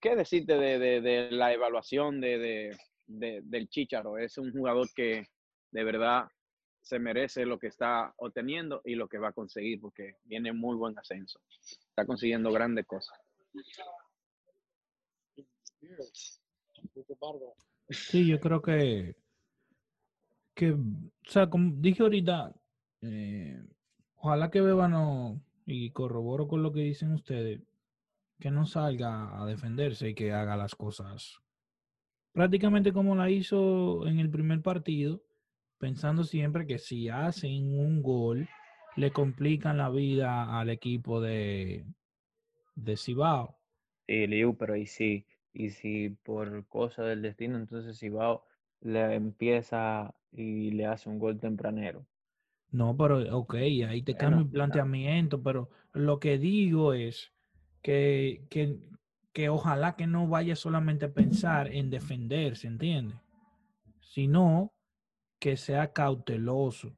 S3: qué decirte de, de, la evaluación de, del Chicharo? Es un jugador que de verdad se merece lo que está obteniendo y lo que va a conseguir, porque viene muy buen ascenso. Está consiguiendo grandes cosas.
S1: Sí, yo creo que, que o sea, como dije ahorita, eh, ojalá que Bebano, y corroboro con lo que dicen ustedes, que no salga a defenderse y que haga las cosas prácticamente como la hizo en el primer partido pensando siempre que si hacen un gol, le complican la vida al equipo de, de Cibao.
S4: Sí, Liu, pero y si, y si por cosa del destino, entonces Cibao le empieza y le hace un gol tempranero.
S1: No, pero ok, ahí te cambio el planteamiento, pero lo que digo es que, que, que ojalá que no vaya solamente a pensar en defenderse, ¿entiendes? Sino que sea cauteloso,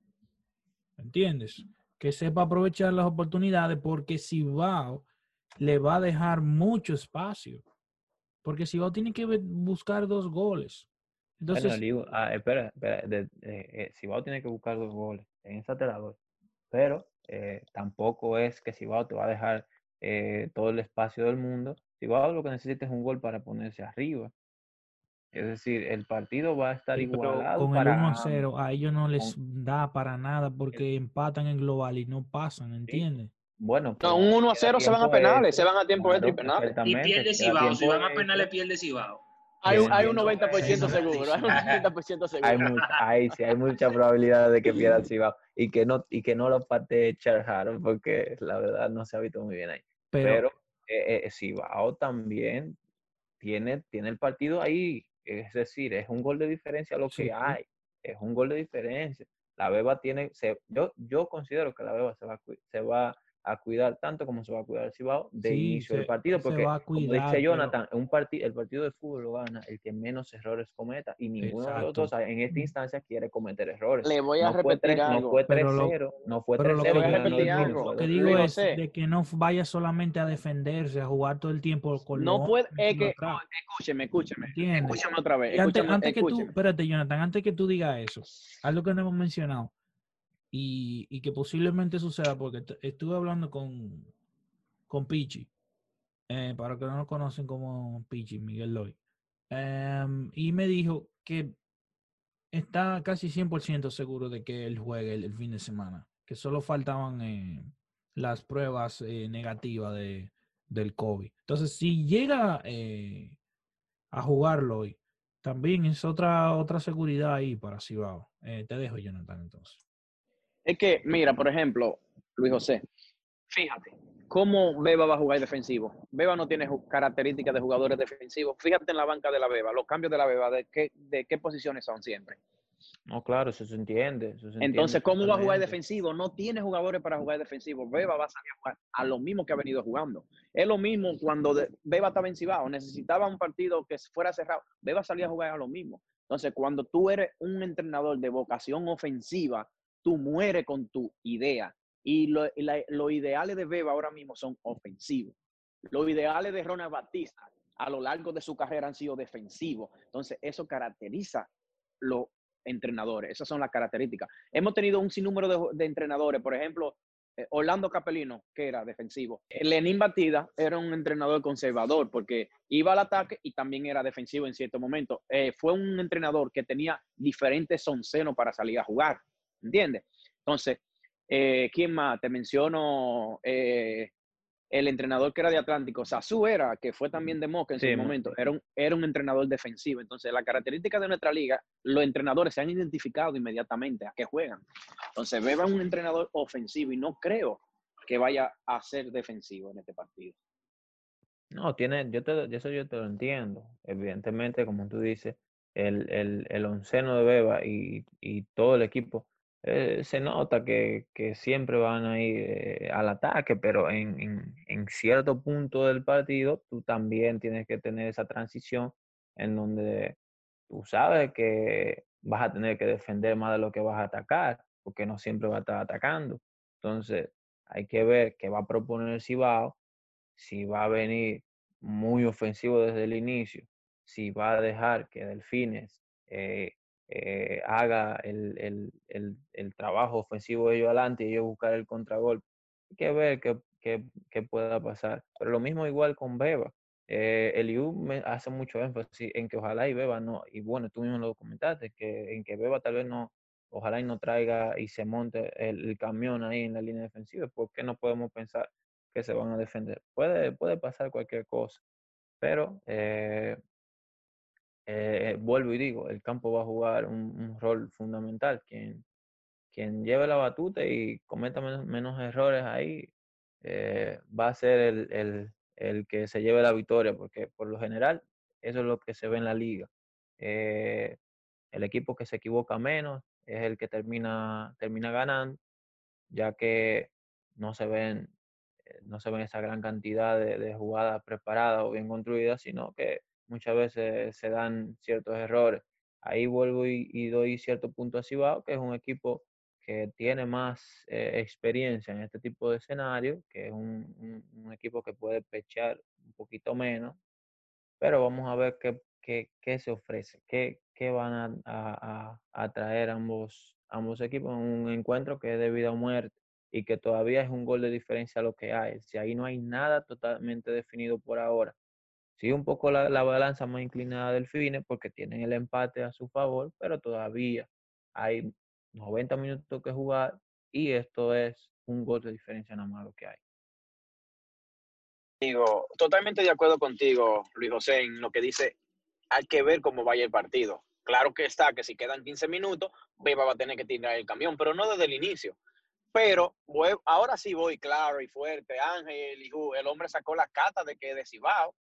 S1: ¿entiendes? Que sepa aprovechar las oportunidades porque Cibao le va a dejar mucho espacio. Porque Cibao tiene que buscar dos goles. Entonces,
S4: ah, espera, espera eh, Cibao tiene que buscar dos goles. En esa te Pero eh, tampoco es que Cibao te va a dejar eh, todo el espacio del mundo. Cibao lo que necesita es un gol para ponerse arriba. Es decir, el partido va a estar igualado.
S1: Con el 1-0, a ellos no les da para nada porque empatan en global y no pasan, ¿entiendes?
S4: Bueno,
S3: no, un 1 0 se van a penales, se van a tiempo de penales.
S2: Y pierde Cibao, si van a penales, pierde Cibao.
S3: Hay, hay un 90% seguro, hay un 90% seguro.
S4: Hay, mucha, hay, sí, hay mucha probabilidad de que pierda Cibao y que no, y que no lo parte Charles porque la verdad no se ha visto muy bien ahí. Pero, eh, eh, Cibao también tiene, tiene el partido ahí, es decir, es un gol de diferencia lo que hay, es un gol de diferencia. La Beba tiene, se, yo, yo considero que la Beba se va, se va a cuidar tanto como se va a cuidar el Cibao de inicio del partido, porque como dice Jonathan, un partido, el partido de fútbol lo gana el que menos errores cometa y ninguno de los dos en esta instancia quiere cometer errores.
S3: Le voy a
S4: no
S3: repetir
S4: fue
S3: algo.
S4: No fue 3-0, no fue 3-0.
S1: Lo que digo es de que no vaya solamente a defenderse, a jugar todo el tiempo con
S3: No puede, es que, escúcheme, escúcheme, escúcheme otra vez. Escúcheme,
S1: antes, que tú, espérate Jonathan, antes que tú digas eso, algo que no hemos mencionado, y, que posiblemente suceda porque estuve hablando con, con Pichi, eh, para que no lo conocen como Pichi, Miguel Loy, em, y me dijo que está casi 100% seguro de que él juegue el, fin de semana, que solo faltaban eh, las pruebas eh, negativas de, del COVID. Entonces, si llega a jugarlo hoy, también es otra, otra seguridad ahí para Cibao. te dejo, Jonathan, entonces.
S3: Es que, mira, por ejemplo, Luis José, fíjate, ¿cómo Beba va a jugar defensivo? Beba no tiene características de jugadores defensivos. Fíjate en la banca de la Beba, los cambios de la Beba, ¿de qué, de qué posiciones son siempre?
S4: No, claro, eso se entiende.
S3: Entonces, ¿cómo va a jugar defensivo? No tiene jugadores para jugar defensivo. Beba va a salir a jugar a lo mismo que ha venido jugando. Es lo mismo cuando Beba estaba encibado, necesitaba un partido que fuera cerrado. Beba salía a jugar a lo mismo. Entonces, cuando tú eres un entrenador de vocación ofensiva, tú mueres con tu idea. Y los lo ideales de Beba ahora mismo son ofensivos. Los ideales de Ronald Batista a lo largo de su carrera han sido defensivos. Entonces, eso caracteriza los entrenadores. Esas son las características. Hemos tenido un sinnúmero de, entrenadores, por ejemplo, eh, Orlando Capelino, que era defensivo. Lenín Batida era un entrenador conservador porque iba al ataque y también era defensivo en cierto momento. Eh, fue un entrenador que tenía diferentes soncenos para salir a jugar. ¿Entiendes? Entonces, eh, ¿quién más? Te menciono eh, el entrenador que era de Atlántico, Sasú era, que fue también de Moca en su momento, era un, era un entrenador defensivo. Entonces, la característica de nuestra liga, los entrenadores se han identificado inmediatamente a qué juegan. Entonces, Beba un entrenador ofensivo y no creo que vaya a ser defensivo en este partido.
S4: No, tiene, yo te, eso yo te lo entiendo. Evidentemente, como tú dices, el, el, el onceno de Beba y, y todo el equipo eh, se nota que, siempre van a ir eh, al ataque, pero en, cierto punto del partido tú también tienes que tener esa transición en donde tú sabes que vas a tener que defender más de lo que vas a atacar, porque no siempre va a estar atacando. Entonces, hay que ver qué va a proponer Cibao, si va a venir muy ofensivo desde el inicio, si va a dejar que Delfines eh, eh, haga el, trabajo ofensivo de ellos adelante y ellos buscar el contragolpe. Hay que ver qué, pueda pasar. Pero lo mismo igual con Beba. Eh, el IU me hace mucho énfasis en que ojalá y Beba no, y bueno, tú mismo lo comentaste, que en que Beba tal vez no, ojalá y no traiga y se monte el, camión ahí en la línea defensiva, porque no podemos pensar que se van a defender. Puede, puede pasar cualquier cosa, pero eh, eh, vuelvo y digo, el campo va a jugar un, rol fundamental. Quien, quien lleve la batuta y cometa menos, menos errores ahí eh, va a ser el, el, el, que se lleve la victoria, porque por lo general eso es lo que se ve en la liga. Eh, el equipo que se equivoca menos es el que termina, termina ganando, ya que no se ven, eh, no se ven esa gran cantidad de, de jugadas preparadas o bien construidas, sino que muchas veces se dan ciertos errores. Ahí vuelvo y, doy cierto punto a Cibao, que es un equipo que tiene más eh, experiencia en este tipo de escenario, que es un, equipo que puede pechar un poquito menos, pero vamos a ver qué, se ofrece, qué, van a, a, a, traer ambos, ambos equipos en un encuentro que es de vida o muerte y que todavía es un gol de diferencia lo que hay. Si ahí no hay nada totalmente definido por ahora. Sí, un poco la, la balanza más inclinada del FINE porque tienen el empate a su favor, pero todavía hay 90 minutos que jugar y esto es un gol de diferencia nada más lo que hay.
S3: Digo, totalmente de acuerdo contigo, Luis José, en lo que dice, hay que ver cómo vaya el partido. Claro que está, que si quedan 15 minutos, Beba va a tener que tirar el camión, pero no desde el inicio. Pero ahora sí voy claro y fuerte. Ángel, el hombre sacó la cata de que de Cibao.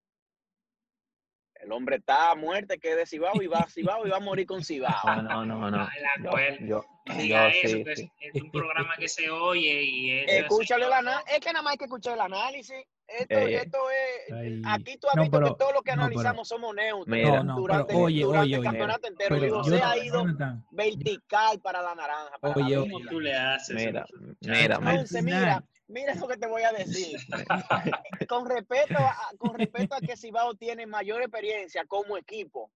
S3: El hombre está a muerte que es de Cibao y va a Cibao y va a morir con Cibao.
S4: No, no, no, no.
S2: Yo, yo, diga yo, eso, sí, que sí. Es, es, un programa que se oye y es
S3: Escúchale el análisis. Es que nada más hay que escuchar el análisis. Esto, eh, esto es. Ay. Aquí tú has no, visto pero, que todo lo que analizamos no, pero, somos neutros.
S4: Mira,
S3: no, durante,
S1: oye,
S3: durante
S1: oye,
S3: el campeonato
S1: oye,
S3: entero.
S1: pero
S3: José
S1: yo,
S3: ha ido
S1: Jonathan,
S3: vertical para la naranja. Para
S1: Oye,
S3: la
S1: oye.
S2: ¿Cómo tú le haces?
S4: Mira, mira.
S3: Entonces, mira, mira lo que te voy a decir. con, respeto a, con respeto a que Cibao tiene mayor experiencia como equipo,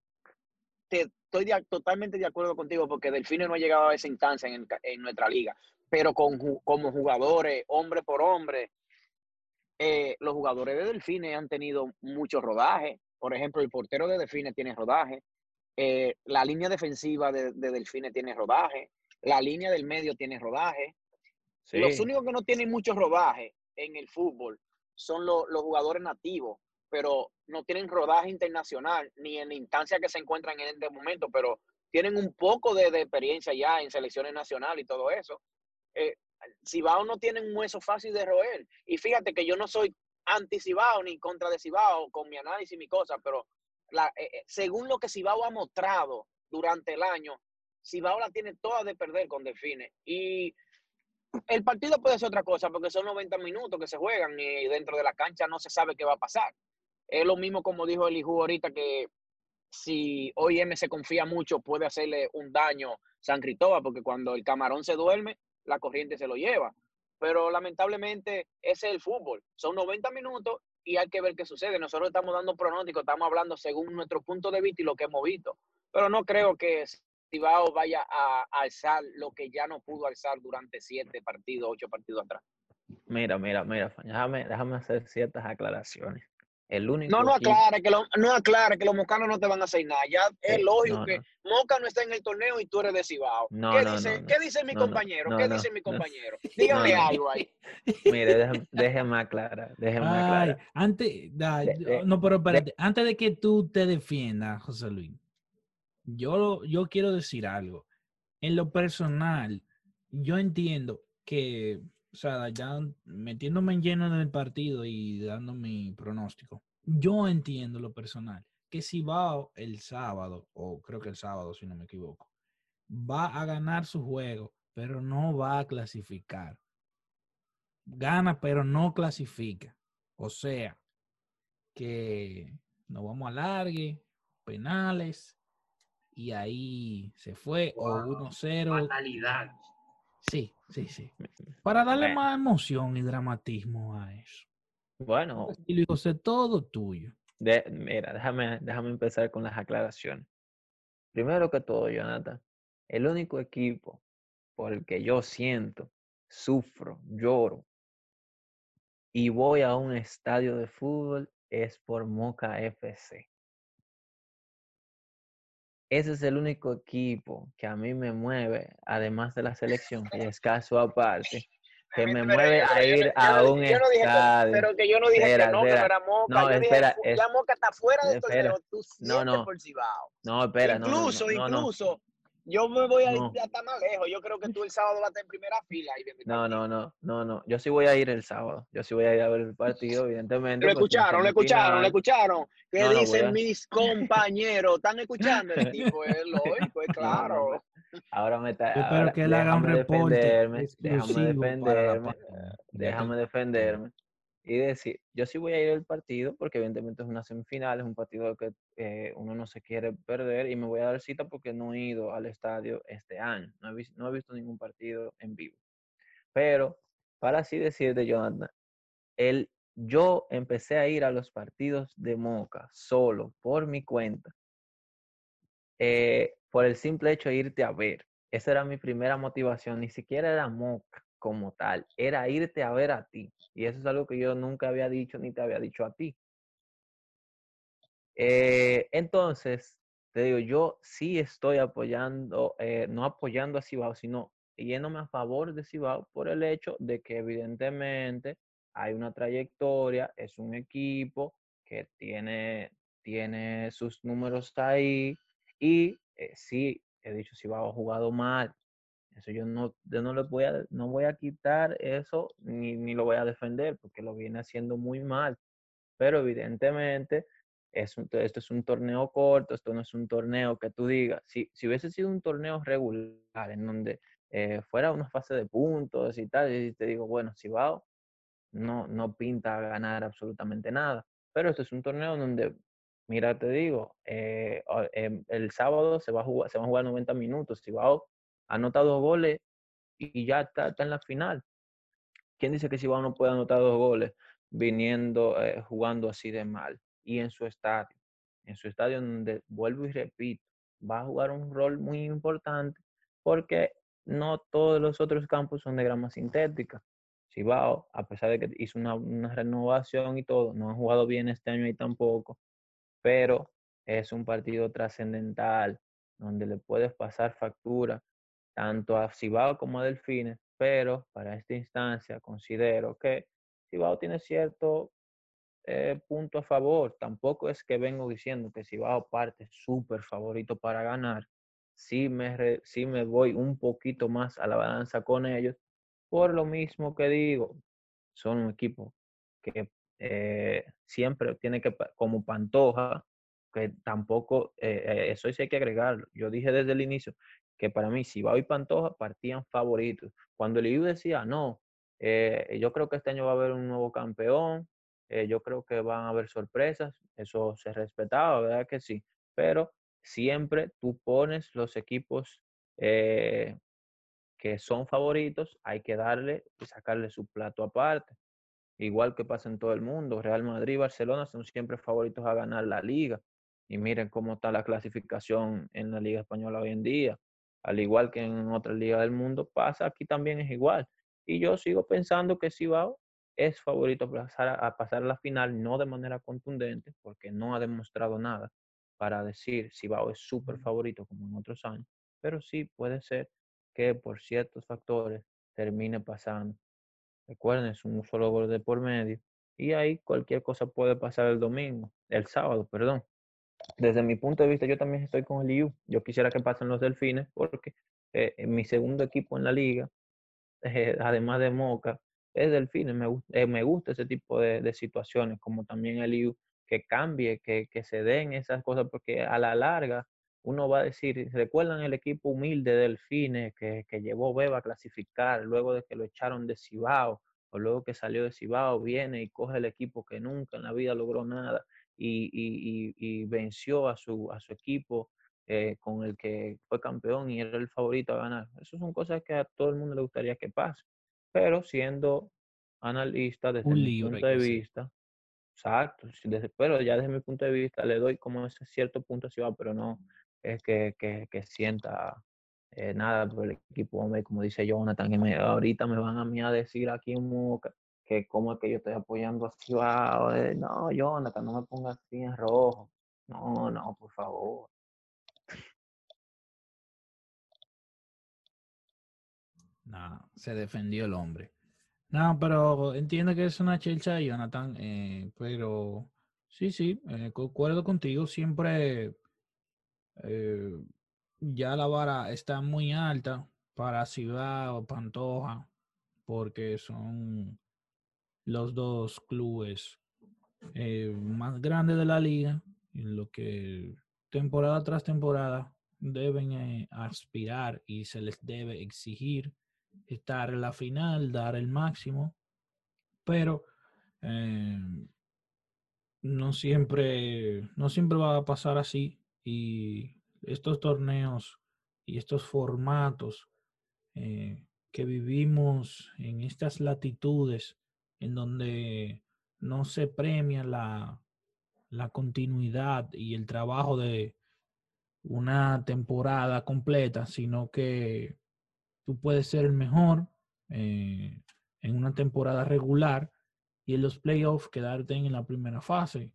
S3: te, estoy de, totalmente de acuerdo contigo porque Delfines no ha llegado a esa instancia en, en nuestra liga. Pero con, como jugadores, hombre por hombre, eh, los jugadores de Delfines han tenido mucho rodaje. Por ejemplo, el portero de Delfines tiene rodaje. Eh, la línea defensiva de, de, Delfines tiene rodaje. La línea del medio tiene rodaje. Sí. Los únicos que no tienen mucho rodaje en el fútbol son lo, los jugadores nativos, pero no tienen rodaje internacional ni en la instancia que se encuentran en este momento, pero tienen un poco de, de experiencia ya en selecciones nacionales y todo eso. Eh, Cibao no tiene un hueso fácil de roer. Y fíjate que yo no soy anti Cibao ni contra de Cibao con mi análisis y mi cosa, pero la, eh, según lo que Cibao ha mostrado durante el año, Cibao la tiene toda de perder con Delfines. Y el partido puede ser otra cosa, porque son 90 minutos que se juegan y dentro de la cancha no se sabe qué va a pasar. Es lo mismo como dijo el hijo ahorita, que si OIM se confía mucho, puede hacerle un daño San Cristóbal, porque cuando el camarón se duerme, la corriente se lo lleva. Pero lamentablemente ese es el fútbol. Son 90 minutos y hay que ver qué sucede. Nosotros estamos dando pronósticos, estamos hablando según nuestro punto de vista y lo que hemos visto. Pero no creo que Cibao vaya a, a alzar lo que ya no pudo alzar durante siete partidos, ocho partidos atrás.
S4: Mira, mira, mira, déjame, déjame hacer ciertas aclaraciones. El único
S3: no, no aclara, que lo, no aclara que los mocanos no te van a hacer nada. Ya es lógico no, que no. Moca no está en el torneo y tú eres de Cibao.
S4: No,
S3: ¿Qué, dice, ¿Qué dice mi compañero? ¿Qué dice mi compañero? Dígame algo ahí.
S4: Mire, déjeme, déjeme aclarar. Déjeme Ay, aclarar.
S1: Antes, da, de, de, no, pero espérate. De, antes de que tú te defiendas, José Luis, yo, yo quiero decir algo. En lo personal, yo entiendo que o sea, ya metiéndome en lleno en el partido y dando mi pronóstico, yo entiendo lo personal, que si va el sábado, o creo que el sábado, si no me equivoco, va a ganar su juego, pero no va a clasificar. Gana, pero no clasifica. O sea, que nos vamos a largue, penales, y ahí se fue, wow, o 1-0.
S2: Fatalidad.
S1: Sí, sí, sí. Para darle bueno. más emoción y dramatismo a eso.
S4: Bueno.
S1: Y José, todo tuyo.
S4: De, mira, déjame, déjame empezar con las aclaraciones. Primero que todo, Jonathan, el único equipo por el que yo siento, sufro, lloro y voy a un estadio de fútbol es por Moca FC. Ese es el único equipo que a mí me mueve, además de la selección, que es caso aparte, que me mueve a ir a un estadio.
S3: pero que yo no dije espera, que no, no era Moca.
S4: No,
S3: yo
S4: espera,
S3: ya Moca está fuera del torneo, tú
S4: no, no. No, espera,
S3: incluso, incluso, Yo me voy a ir
S4: No.
S3: hasta más lejos. Yo creo que tú el sábado vas a estar en primera fila
S4: No, no, no, no, no. Yo sí voy a ir el sábado. Yo sí voy a ir a ver el partido, evidentemente.
S3: Lo escucharon, lo escucharon, lo escucharon. ¿Qué
S4: No,
S3: dicen
S4: a-
S3: mis compañeros? ¿Están escuchando? El tipo es lógico, es claro.
S4: Ahora me está.
S1: Yo espero que él haga un
S4: déjame
S1: reporte
S4: defenderme, déjame
S1: exclusivo para la
S4: defenderme, déjame defenderme y decir, yo sí voy a ir al partido porque evidentemente es una semifinal, es un partido que eh, uno no se quiere perder y me voy a dar cita porque no he ido al estadio este año, no he, no he visto ningún partido en vivo. Pero, para así decirte, Jonathan, el, yo empecé a ir a los partidos de Moca solo, por mi cuenta, eh, por el simple hecho de irte a ver. Esa era mi primera motivación, ni siquiera era Moca como tal, era irte a ver a ti. Y eso es algo que yo nunca había dicho ni te había dicho a ti. Eh, entonces, te digo, yo sí estoy apoyando, eh, no apoyando a Cibao, sino yéndome a favor de Cibao por el hecho de que evidentemente hay una trayectoria, es un equipo que tiene, tiene sus números ahí y eh, sí, he dicho, Cibao ha jugado mal. Eso yo no, yo no le voy a, no voy a quitar eso ni, ni lo voy a defender porque lo viene haciendo muy mal. Pero evidentemente es un- esto es un torneo corto, esto no es un torneo que tú digas, si, si hubiese sido un torneo regular en donde eh, fuera una fase de puntos y tal, y te digo, bueno, va, no, no pinta ganar absolutamente nada. Pero esto es un torneo donde, mira, te digo, eh, em, el sábado se va a jugar, se van a jugar 90 minutos, si va, anota dos goles y ya está, está en la final. ¿Quién dice que Cibao no puede anotar dos goles viniendo, eh, jugando así de mal? Y en su estadio, en su estadio donde, vuelvo y repito, va a jugar un rol muy importante porque no todos los otros campos son de grama sintética. Cibao, a pesar de que hizo una, una renovación y todo, no ha jugado bien este año ahí tampoco, pero es un partido trascendental donde le puedes pasar factura tanto a Cibao como a Delfines, pero para esta instancia considero que Cibao tiene cierto eh, punto a favor. Tampoco es que vengo diciendo que Cibao parte súper favorito para ganar. Sí me, re- me voy un poquito más a la balanza con ellos, por lo mismo que digo, son un equipo que eh, siempre tiene que, como Pantoja, que tampoco, eh, eh, eso sí hay que agregarlo. Yo dije desde el inicio que para mí Cibao y Pantoja partían favoritos. Cuando el IU decía, no, eh, yo creo que este año va a haber un nuevo campeón, eh, yo creo que van a haber sorpresas, eso se respetaba, ¿verdad que sí? Pero siempre tú pones los equipos eh, que son favoritos, hay que darle y sacarle su plato aparte. Igual que pasa en todo el mundo, Real Madrid y Barcelona son siempre favoritos a ganar la liga. Y miren cómo está la clasificación en la liga española hoy en día. Al igual que en otras ligas del mundo pasa, aquí también es igual. Y yo sigo pensando que Cibao es favorito a pasar a, a pasar a la final, no de manera contundente, porque no ha demostrado nada para decir Cibao es súper favorito como en otros años, pero sí puede ser que por ciertos factores termine pasando. Recuerden, es un solo gol de por medio. Y ahí cualquier cosa puede pasar el domingo, el sábado, perdón. Desde mi punto de vista, yo también estoy con el IU. Yo quisiera que pasen los delfines porque eh, mi segundo equipo en la liga, eh, además de Moca, es delfines. Me, eh, me gusta ese tipo de, situaciones, como también el IU, que cambie, que, que se den esas cosas, porque a la larga uno va a decir, ¿recuerdan el equipo humilde de Delfines que, que llevó Beba a clasificar luego de que lo echaron de Cibao? O luego que salió de Cibao, viene y coge el equipo que nunca en la vida logró nada y, y- y- y venció a su, a su equipo eh, con el que fue campeón y era el favorito a ganar. Esas son cosas que a todo el mundo le gustaría que pase. Pero siendo analista desde
S1: Un
S4: mi punto de vista, exacto, desde- pero ya desde mi punto de vista le doy como ese cierto punto pero no es que, que, que sienta eh, nada por el equipo, hombre, como dice Jonathan, que me- ahorita me van a mí a decir aquí en Moca que cómo es que yo estoy apoyando a Cibao. eh, No, Jonathan, no me pongas así en rojo. No, no, por favor.
S1: Nada, se defendió el hombre. No, pero entiendo que es una chelcha, Jonathan, eh, pero sí, sí, eh, concuerdo contigo. Siempre, eh, ya la vara está muy alta para Ciudad o Pantoja, porque son los dos clubes eh, más grandes de la liga, en lo que temporada tras temporada deben eh, aspirar y se les debe exigir estar en la final, dar el máximo, pero eh, no siempre, no siempre va a pasar así y estos torneos y estos formatos que vivimos en estas latitudes en donde no se premia la, la continuidad y el trabajo de una temporada completa, sino que tú puedes ser el mejor eh, en una temporada regular y en los playoffs quedarte en la primera fase,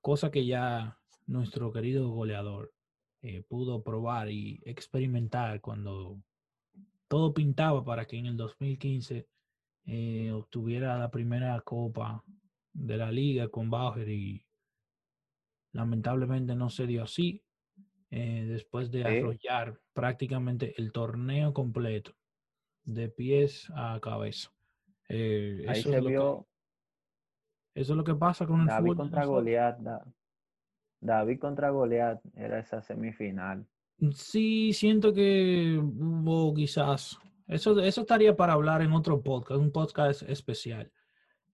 S1: cosa que ya nuestro querido goleador eh, pudo probar y experimentar cuando todo pintaba para que en el 2015 eh, obtuviera la primera copa de la liga con Bauer y lamentablemente no se dio así. Eh, después de arrollar prácticamente el torneo completo de pies a cabeza.
S4: Ahí se vio.
S1: eso es lo que pasa con el
S4: David contra Goliat. David contra Goliat era esa semifinal.
S1: Sí, siento que hubo quizás. Eso, eso estaría para hablar en otro podcast, un podcast especial.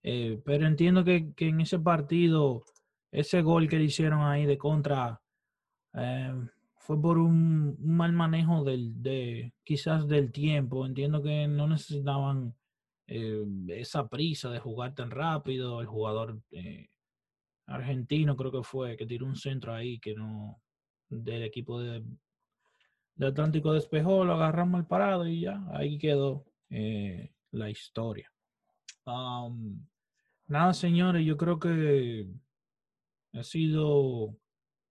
S1: Eh, pero entiendo que, que, en ese partido, ese gol que le hicieron ahí de contra eh, fue por un, mal manejo del, de quizás del tiempo. Entiendo que no necesitaban eh, esa prisa de jugar tan rápido. El jugador argentino creo que fue que tiró un centro ahí que no del equipo de, Atlántico despejó, lo agarramos mal parado y ya ahí quedó la historia. Um, nada, señores, yo creo que ha sido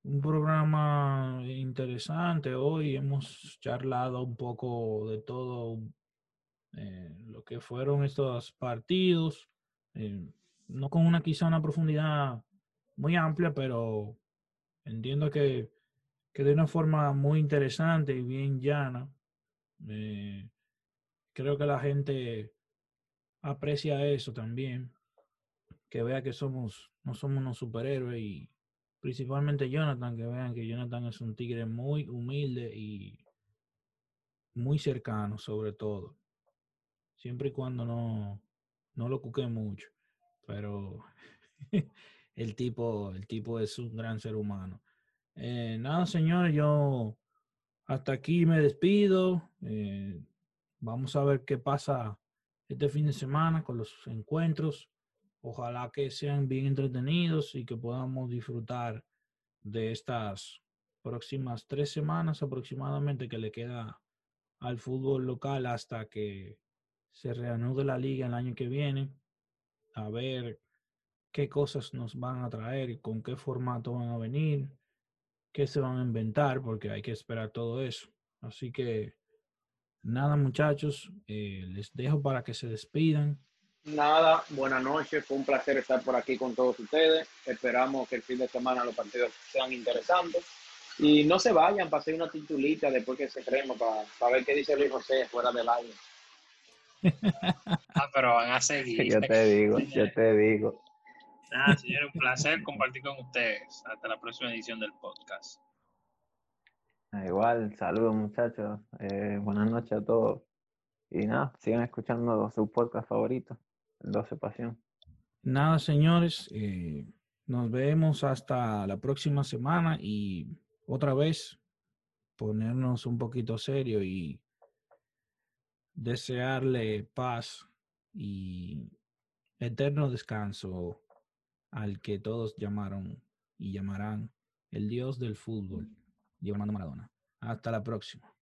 S1: un programa interesante. Hoy hemos charlado un poco de todo eh, lo que fueron estos partidos, eh, no con una quizá una profundidad muy amplia, pero entiendo que, que de una forma muy interesante y bien llana. Eh, creo que la gente aprecia eso también, que vea que somos, no somos unos superhéroes y principalmente Jonathan, que vean que Jonathan es un tigre muy humilde y muy cercano, sobre todo. Siempre y cuando no, no lo cuque mucho. Pero el tipo, el tipo es un gran ser humano. Eh, nada, señores, yo hasta aquí me despido. Eh, vamos a ver qué pasa este fin de semana con los encuentros. Ojalá que sean bien entretenidos y que podamos disfrutar de estas próximas tres semanas aproximadamente que le queda al fútbol local hasta que se reanude la liga el año que viene. A ver qué cosas nos van a traer con qué formato van a venir, qué se van a inventar, porque hay que esperar todo eso. Así que nada muchachos, eh, les dejo para que se despidan.
S3: Nada, buenas noches, fue un placer estar por aquí con todos ustedes. Esperamos que el fin de semana los partidos sean interesantes. Y no se vayan, pasé una titulita después que se crema para, ver qué dice Luis José fuera del aire.
S2: ah, pero van a seguir.
S4: Yo te digo, yo te digo.
S2: Nada, señor, un placer compartir con ustedes. Hasta la próxima edición del podcast.
S4: Ah, igual, saludos muchachos. Eh, buenas noches a todos. Y nada, sigan escuchando su podcast favorito. 12 Pasión.
S1: Nada, señores, eh, nos vemos hasta la próxima semana y otra vez ponernos un poquito serio y desearle paz y eterno descanso al que todos llamaron y llamarán el dios del fútbol, Diego Maradona. Hasta la próxima.